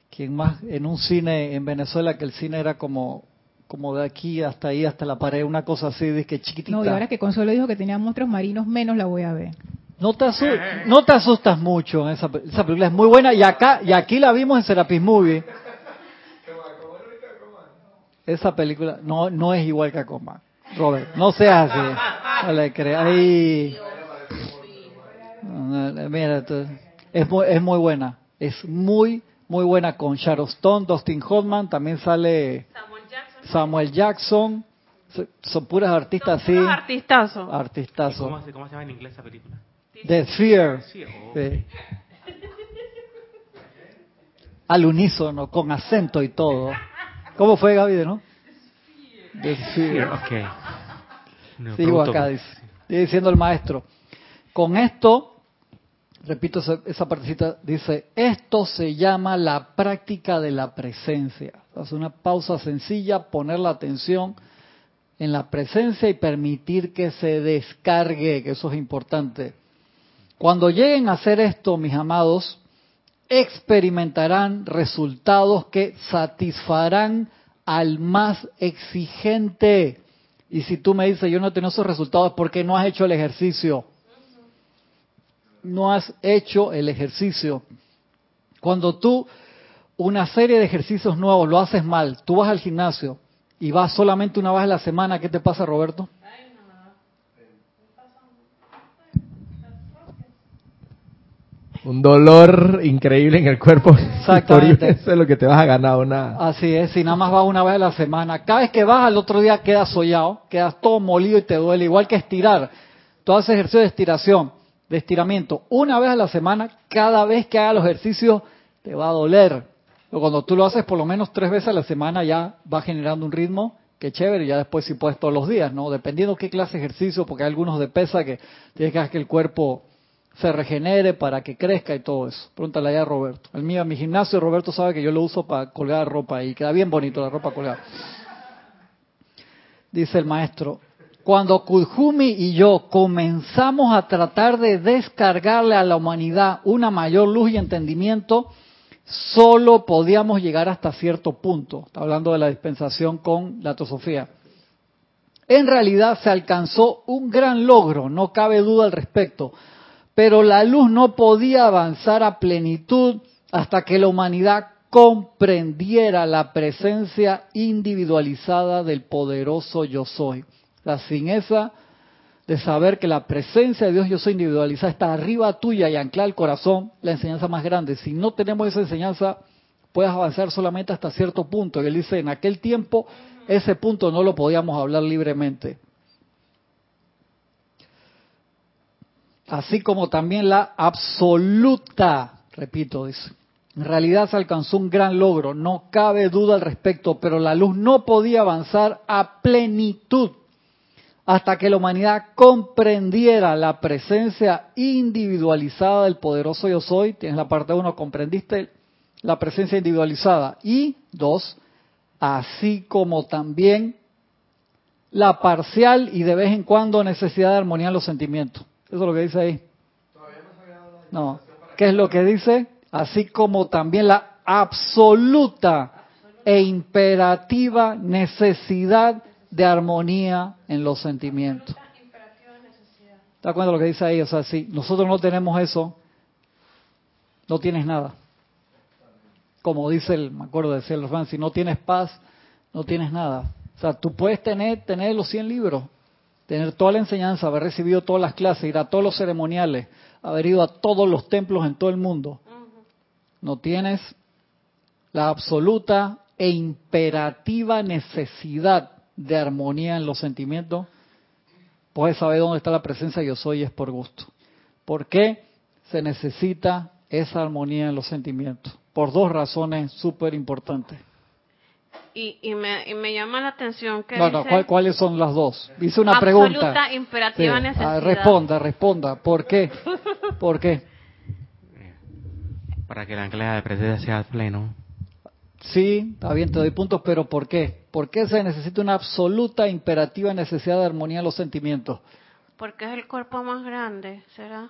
quien más en un cine en Venezuela, que el cine era como como de aquí hasta ahí, hasta la pared, una cosa así, de que chiquitita. No, y ahora que Consuelo dijo que tenía monstruos marinos, menos la voy a ver. No te, no te asustas mucho, esa, esa película es muy buena y acá y aquí la vimos en Serapis Movie. Esa película no no es igual que Acoma, Robert, no seas así. No le creas. Mira, es muy, es muy buena, es muy muy buena con Sharon Stone, Dustin Hoffman, también sale Samuel Jackson. Son puras artistas así. Artistazo. Artistazo. ¿Cómo, ¿Cómo se llama en inglés esa película? The Fear. Al unísono, con acento y todo. ¿Cómo fue, Gaby, no? The Fear. Sigo acá, dice, diciendo el maestro. Con esto, repito esa, partecita, dice, esto se llama la práctica de la presencia. Hace una pausa sencilla, poner la atención en la presencia y permitir que se descargue, que eso es importante. Cuando lleguen a hacer esto, mis amados, experimentarán resultados que satisfarán al más exigente. Y si tú me dices, yo no tengo esos resultados porque no has hecho el ejercicio. No has hecho el ejercicio. Cuando tú una serie de ejercicios nuevos lo haces mal, tú vas al gimnasio y vas solamente una vez a la semana, ¿qué te pasa, Roberto? Un dolor increíble en el cuerpo. Exactamente. Eso es lo que te vas a ganar una. Así es, si nada más vas una vez a la semana. Cada vez que vas al otro día quedas sollado, quedas todo molido y te duele, igual que estirar. Tú haces ejercicio de estiración, de estiramiento, una vez a la semana, cada vez que hagas los ejercicios te va a doler. Pero cuando tú lo haces por lo menos tres veces a la semana ya va generando un ritmo que chévere, y ya después si puedes todos los días, ¿no? Dependiendo qué clase de ejercicio, porque hay algunos de pesa que tienes que hacer que el cuerpo se regenere, para que crezca y todo eso. Pregúntale allá a Roberto. El mío, mi gimnasio, Roberto sabe que yo lo uso para colgar ropa y queda bien bonito la ropa colgada. Dice el maestro, cuando Kujumi y yo comenzamos a tratar de descargarle a la humanidad una mayor luz y entendimiento, solo podíamos llegar hasta cierto punto. Está hablando de la dispensación con la tosofía. En realidad se alcanzó un gran logro, no cabe duda al respecto pero la luz no podía avanzar a plenitud hasta que la humanidad comprendiera la presencia individualizada del poderoso yo soy. La sin esa de saber que la presencia de Dios yo soy individualizada está arriba tuya y ancla el corazón, la enseñanza más grande. Si no tenemos esa enseñanza, puedes avanzar solamente hasta cierto punto. Y él dice, en aquel tiempo ese punto no lo podíamos hablar libremente. Así como también la absoluta, repito, dice. En realidad se alcanzó un gran logro, no cabe duda al respecto, pero la luz no podía avanzar a plenitud hasta que la humanidad comprendiera la presencia individualizada del poderoso yo soy. Tienes la parte uno, comprendiste la presencia individualizada. Y dos, así como también la parcial y de vez en cuando necesidad de armonía en los sentimientos. Eso es lo que dice ahí. No. ¿Qué es lo que dice? Así como también la absoluta e imperativa necesidad de armonía en los sentimientos. ¿Te das cuenta de lo que dice ahí? O sea, si nosotros no tenemos eso, no tienes nada. Como dice el, me acuerdo de decir los si no tienes paz, no tienes nada. O sea, tú puedes tener, tener los 100 libros, tener toda la enseñanza, haber recibido todas las clases, ir a todos los ceremoniales, haber ido a todos los templos en todo el mundo. No tienes la absoluta e imperativa necesidad de armonía en los sentimientos. Puedes saber dónde está la presencia yo soy es por gusto. ¿Por qué se necesita esa armonía en los sentimientos? Por dos razones súper importantes. Y, y, me, y, me, llama la atención que no, dice, no, ¿cuáles son las dos? Hice una pregunta. Absoluta, imperativa ah, necesidad. responda, responda. ¿Por qué? ¿Por qué? Para que la ancla de presencia sea pleno. Sí, está bien, te doy puntos, pero ¿por qué? ¿Por qué se necesita una absoluta, imperativa necesidad de armonía en los sentimientos? Porque es el cuerpo más grande, ¿será?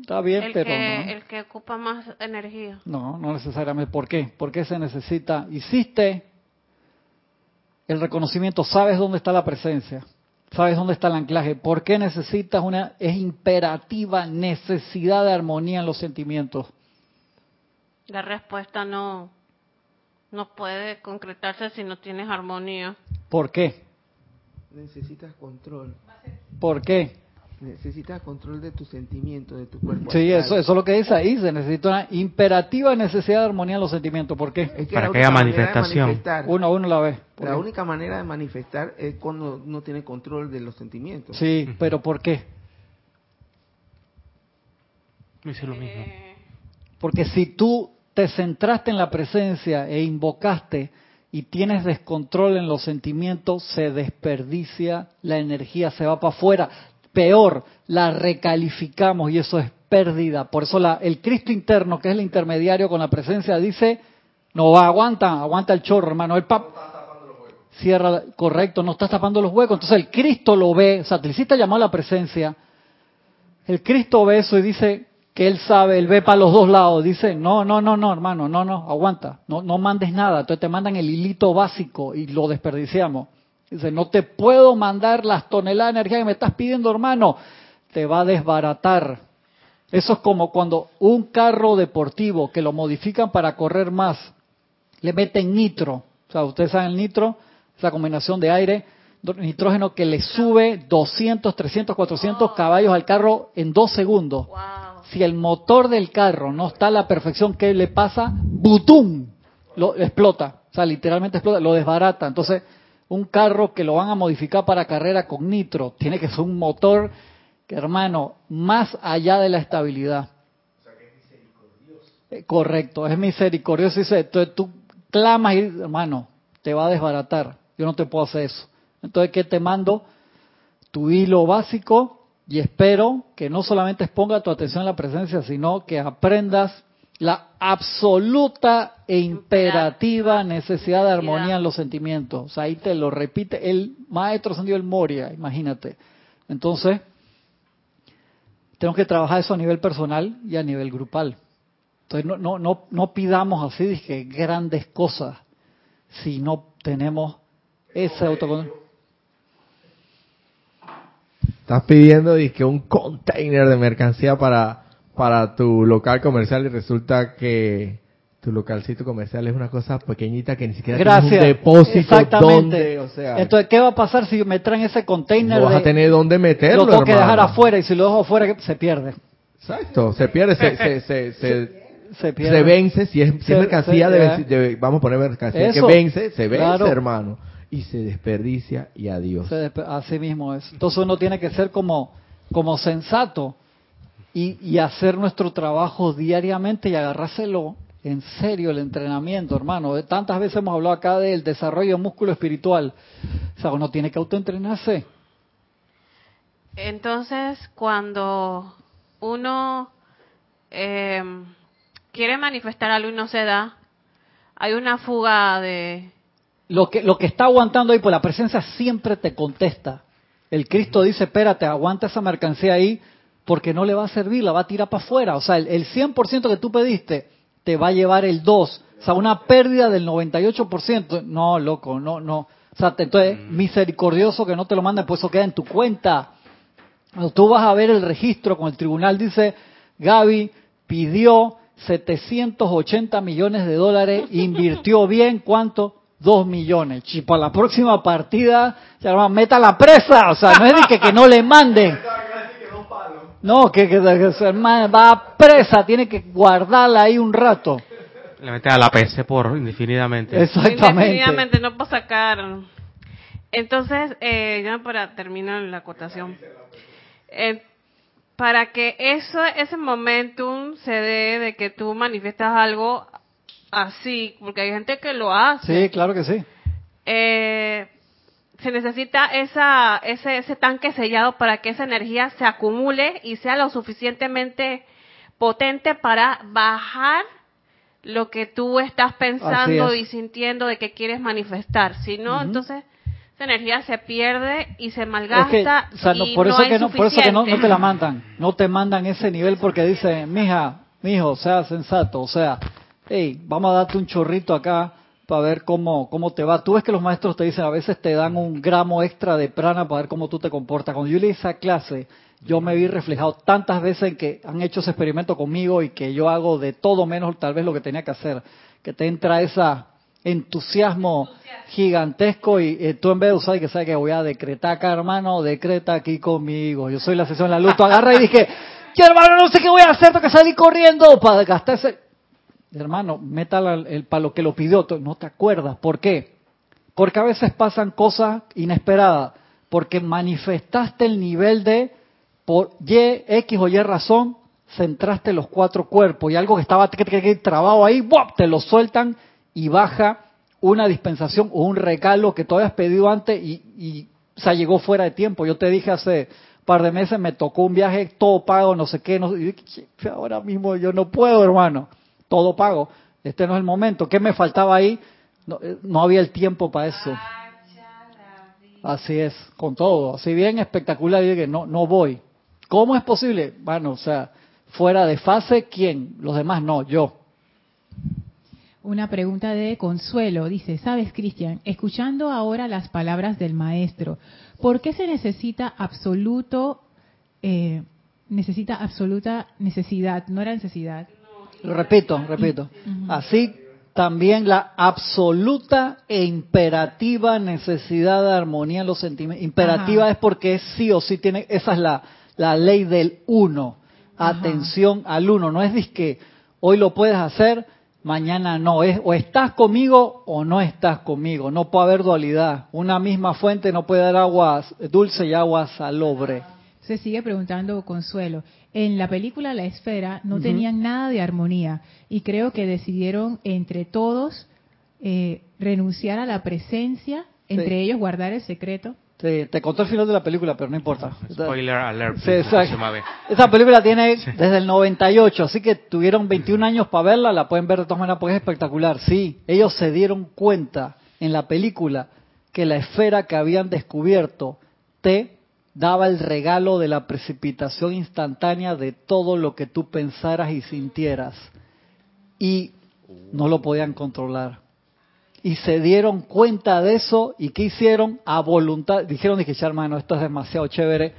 Está bien, pero no. El que ocupa más energía. No, no necesariamente. ¿Por qué? ¿Por qué se necesita? Hiciste el reconocimiento, sabes dónde está la presencia, sabes dónde está el anclaje. ¿Por qué necesitas una, es imperativa necesidad de armonía en los sentimientos? La respuesta no, no puede concretarse si no tienes armonía. ¿Por qué? Necesitas control. ¿Por qué? Necesitas control de tus sentimientos, de tu cuerpo. Sí, eso, eso es lo que dice ahí. Se necesita una imperativa necesidad de armonía en los sentimientos. ¿Por qué? Para que haya manifestación. Uno a uno la ve. La única manera de manifestar es cuando no tiene control de los sentimientos. Sí, pero ¿por qué? Dice lo mismo. Porque si tú te centraste en la presencia e invocaste y tienes descontrol en los sentimientos, se desperdicia la energía, se va para afuera peor, la recalificamos y eso es pérdida. Por eso la, el Cristo interno, que es el intermediario con la presencia, dice, no va, aguanta, aguanta el chorro, hermano. El pap cierra, correcto, no estás tapando los huecos. Entonces el Cristo lo ve, o sea, te hiciste llamar a la presencia. El Cristo ve eso y dice que él sabe, él ve para los dos lados. Dice, no, no, no, no, hermano, no, no, aguanta, no, no mandes nada. Entonces te mandan el hilito básico y lo desperdiciamos. Dice, no te puedo mandar las toneladas de energía que me estás pidiendo, hermano. Te va a desbaratar. Eso es como cuando un carro deportivo que lo modifican para correr más, le meten nitro. O sea, ustedes saben el nitro, esa combinación de aire, nitrógeno que le sube 200, 300, 400 caballos al carro en dos segundos. Si el motor del carro no está a la perfección, ¿qué le pasa? ¡Butum! Lo explota. O sea, literalmente explota, lo desbarata. Entonces, un carro que lo van a modificar para carrera con nitro, tiene que ser un motor que, hermano, más allá de la estabilidad. O sea, que es misericordioso. Eh, correcto, es misericordioso. Entonces tú clamas y, hermano, te va a desbaratar. Yo no te puedo hacer eso. Entonces, ¿qué te mando? Tu hilo básico y espero que no solamente exponga tu atención en la presencia, sino que aprendas la absoluta e imperativa necesidad de armonía en los sentimientos. O sea, ahí te lo repite el maestro Sandio el Moria, imagínate. Entonces, tenemos que trabajar eso a nivel personal y a nivel grupal. Entonces, no, no, no, no pidamos así dije, grandes cosas si no tenemos ese autocontrol. Estás pidiendo dije, un container de mercancía para para tu local comercial y resulta que tu localcito comercial es una cosa pequeñita que ni siquiera Gracias. un depósito Exactamente. o sea, entonces qué va a pasar si me traen ese container no vas a tener dónde meterlo lo tengo que dejar afuera y si lo dejo afuera se pierde. Exacto se pierde se se, se, se, se, pierde. se vence si es, si es mercancía debe, vamos a poner mercancía que vence se vence hermano. Y se desperdicia y adiós. Así mismo es. Entonces uno tiene que ser como como sensato y, hacer nuestro trabajo diariamente y agarrárselo en serio el entrenamiento, hermano. Tantas veces hemos hablado acá del desarrollo músculo espiritual. O sea, uno tiene que autoentrenarse. Entonces, cuando uno em, quiere manifestar algo y no se da, hay una fuga de... Lo que, lo que está aguantando ahí, pues la presencia siempre te contesta. El Cristo dice, espérate, aguanta esa mercancía ahí porque no le va a servir, la va a tirar para afuera. O sea, el, el 100% que tú pediste te va a llevar el 2. O sea, una pérdida del 98%. No, loco, no, no. O sea, entonces, mm. misericordioso que no te lo manden, pues eso queda en tu cuenta. Cuando tú vas a ver el registro con el tribunal, dice, Gaby pidió 780 millones de dólares, invirtió bien, ¿cuánto? 2 millones. Y para la próxima partida, se llama meta la presa. O sea, no es de que, que no le manden. No, que, que, va presa, tiene que guardarla ahí un rato. Le mete a la PC por indefinidamente. Exactamente. Indefinidamente, no puedo sacar. Entonces, eh, ya para terminar la acotación. Eh, para que eso, ese momentum se dé de que tú manifiestas algo así, porque hay gente que lo hace. Sí, claro que sí. Eh, se necesita esa, ese, ese tanque sellado para que esa energía se acumule y sea lo suficientemente potente para bajar lo que tú estás pensando y sintiendo de que quieres manifestar. Si no, entonces esa energía se pierde y se malgasta. por, eso que no, por eso que no, te la mandan. No te mandan ese nivel porque dicen, mija, mijo, sea sensato. O sea, hey, vamos a darte un chorrito acá para ver cómo, cómo te va. Tú ves que los maestros te dicen, a veces te dan un gramo extra de prana para ver cómo tú te comportas. Cuando yo leí esa clase, yo me vi reflejado tantas veces en que han hecho ese experimento conmigo y que yo hago de todo menos tal vez lo que tenía que hacer. Que te entra ese entusiasmo gigantesco y eh, tú en vez de usar que sabes que voy a decretar acá, hermano, decreta aquí conmigo. Yo soy la sesión de la luz, tú agarra y dije, yo hermano no sé qué voy a hacer, tengo que salir corriendo para gastar ese hermano, métala el, para lo que lo pidió, no te acuerdas. ¿Por qué? Porque a veces pasan cosas inesperadas, porque manifestaste el nivel de, por Y, X o Y razón, centraste los cuatro cuerpos y algo que estaba trabado ahí, te lo sueltan y baja una dispensación o un regalo que tú habías pedido antes y, sea, llegó fuera de tiempo. Yo te dije hace par de meses me tocó un viaje todo pago, no sé qué, no, y ahora mismo yo no puedo, hermano, todo pago, este no es el momento, ¿qué me faltaba ahí? No, eh, no había el tiempo para eso. Así es, con todo, así bien espectacular, y que no, no voy. ¿Cómo es posible? Bueno, o sea, fuera de fase, ¿quién? Los demás no, yo. Una pregunta de Consuelo. Dice, sabes, Cristian, escuchando ahora las palabras del maestro, ¿por qué se necesita absoluto, eh, necesita absoluta necesidad? No era necesidad. Repito, repito. Así también la absoluta e imperativa necesidad de armonía en los sentimientos. Imperativa es porque sí o sí tiene, esa es la, la ley del uno. Atención al uno. No es que hoy lo puedes hacer, mañana no. Es o estás conmigo o no estás conmigo. No puede haber dualidad. Una misma fuente no puede dar agua dulce y agua salobre. Se sigue preguntando Consuelo. En la película La Esfera no tenían nada de armonía y creo que decidieron entre todos eh, renunciar a la presencia, entre ellos guardar el secreto te contó el final de la película, pero no importa. Spoiler alert. Esa película tiene desde el 98, así que tuvieron 21 años para verla, la pueden ver de todas maneras porque es espectacular. Sí, ellos se dieron cuenta en la película que la esfera que habían descubierto te daba el regalo de la precipitación instantánea de todo lo que tú pensaras y sintieras. Y no lo podían controlar y se dieron cuenta de eso y ¿qué hicieron? A voluntad, dijeron, dije, hermano, esto es demasiado chévere.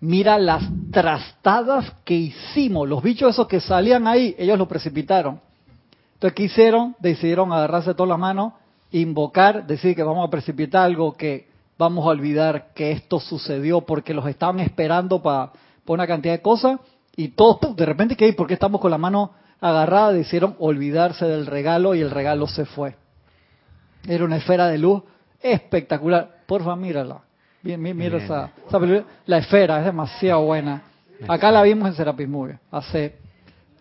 Mira las trastadas que hicimos, los bichos esos que salían ahí, ellos lo precipitaron. Entonces, ¿qué hicieron? Decidieron agarrarse todas las manos, invocar, decir que vamos a precipitar algo que vamos a olvidar que esto sucedió porque los estaban esperando para, una cantidad de cosas y todos, de repente, ¿qué? ¿Por qué estamos con la mano agarrada? Decidieron olvidarse del regalo y el regalo se fue. Era una esfera de luz espectacular. Porfa, mírala. Bien, mira esa, película. La esfera es demasiado buena. Acá la vimos en Serapis Movie hace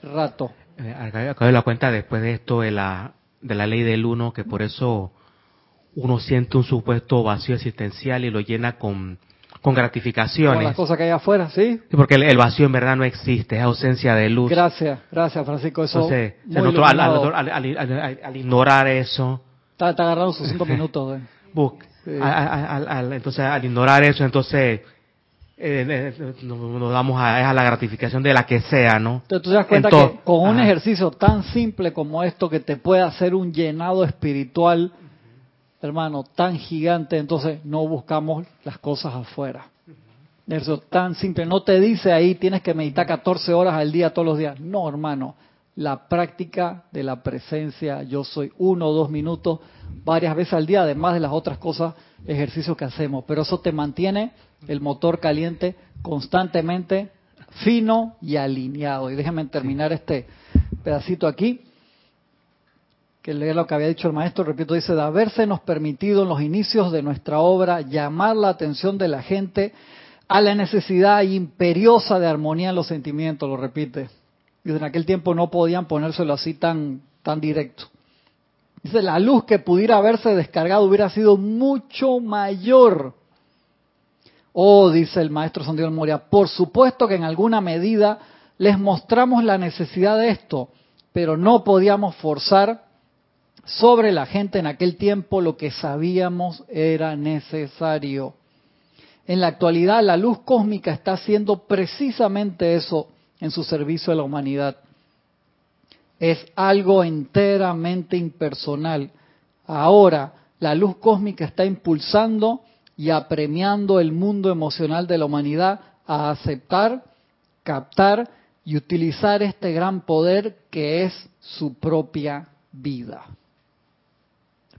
rato. Eh, acabo de la cuenta después de esto de la, de la ley del uno, que por eso uno siente un supuesto vacío existencial y lo llena con, con gratificaciones. Con las cosas que hay afuera, ¿sí? porque el, vacío en verdad no existe, es ausencia de luz. Gracias, gracias Francisco. Eso al, ignorar eso, Está, agarrando sus cinco minutos. entonces, al ignorar eso, entonces eh, eh, nos damos a, la gratificación de la que sea, ¿no? Entonces tú te das cuenta que con un ejercicio tan simple como esto que te puede hacer un llenado espiritual, hermano, tan gigante, entonces no buscamos las cosas afuera. Eso tan simple. No te dice ahí tienes que meditar 14 horas al día todos los días. No, hermano la práctica de la presencia yo soy uno o dos minutos varias veces al día, además de las otras cosas, ejercicios que hacemos. Pero eso te mantiene el motor caliente constantemente fino y alineado. Y déjame terminar este pedacito aquí, que leer lo que había dicho el maestro, repito, dice, de haberse nos permitido en los inicios de nuestra obra llamar la atención de la gente a la necesidad imperiosa de armonía en los sentimientos, lo repite y en aquel tiempo no podían ponérselo así tan, tan directo. Dice, la luz que pudiera haberse descargado hubiera sido mucho mayor. Oh, dice el maestro Santiago Moria, por supuesto que en alguna medida les mostramos la necesidad de esto, pero no podíamos forzar sobre la gente en aquel tiempo lo que sabíamos era necesario. En la actualidad la luz cósmica está haciendo precisamente eso en su servicio a la humanidad. Es algo enteramente impersonal. Ahora, la luz cósmica está impulsando y apremiando el mundo emocional de la humanidad a aceptar, captar y utilizar este gran poder que es su propia vida.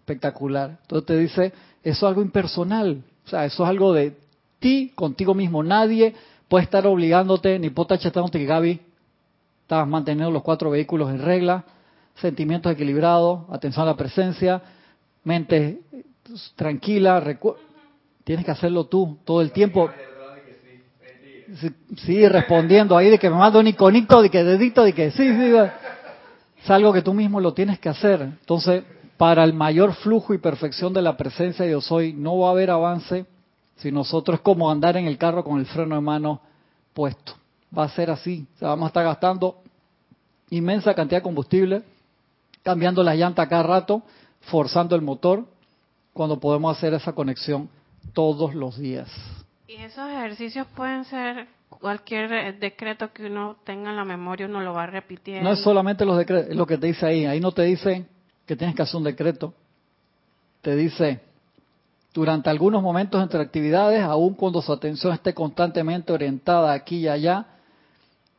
Espectacular. Entonces te dice, eso es algo impersonal, o sea, eso es algo de ti, contigo mismo. Nadie puede estar obligándote, ni puede estar que Gaby, estás manteniendo los cuatro vehículos en regla, sentimientos equilibrados, atención a la presencia, mente tranquila, tienes que hacerlo tú todo el tiempo. Sí, respondiendo ahí de que me mando un iconito, de que dedito, de que sí, sí, es algo que tú mismo lo tienes que hacer. Entonces, para el mayor flujo y perfección de la presencia de Dios hoy, no va a haber avance Si nosotros es como andar en el carro con el freno de mano puesto. Va a ser así. O vamos a estar gastando inmensa cantidad de combustible, cambiando la llanta cada rato, forzando el motor, cuando podemos hacer esa conexión todos los días. Y esos ejercicios pueden ser cualquier eh, decreto que uno tenga en la memoria, uno lo va repitiendo. No es solamente los decretos, lo que te dice ahí. Ahí no te dice que tienes que hacer un decreto. Te dice, durante algunos momentos entre actividades, aun cuando su atención esté constantemente orientada aquí y allá,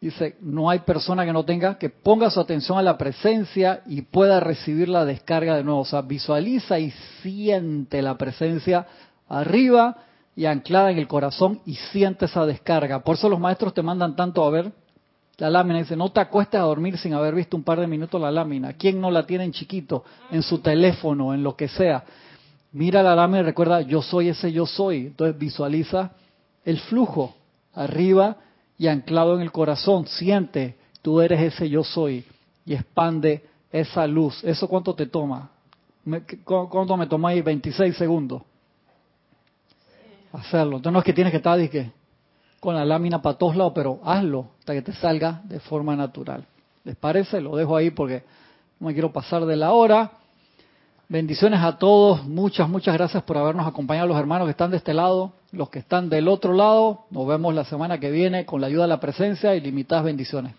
dice, no hay persona que no tenga, que ponga su atención a la presencia y pueda recibir la descarga de nuevo. O sea, visualiza y siente la presencia arriba y anclada en el corazón y siente esa descarga. Por eso los maestros te mandan tanto a ver la lámina. Dice, no te acuestes a dormir sin haber visto un par de minutos la lámina. ¿Quién no la tiene en chiquito? En su teléfono, en lo que sea. Mira la lámina y recuerda, yo soy ese yo soy. Entonces visualiza el flujo arriba y anclado en el corazón. Siente, tú eres ese yo soy. Y expande esa luz. ¿Eso cuánto te toma? ¿Cuánto me toma ahí? 26 segundos hacerlo. Entonces no es que tienes que estar con la lámina para todos lados, pero hazlo hasta que te salga de forma natural. ¿Les parece? Lo dejo ahí porque no me quiero pasar de la hora. Bendiciones a todos, muchas, muchas gracias por habernos acompañado, los hermanos que están de este lado, los que están del otro lado. Nos vemos la semana que viene con la ayuda de la presencia y limitadas bendiciones.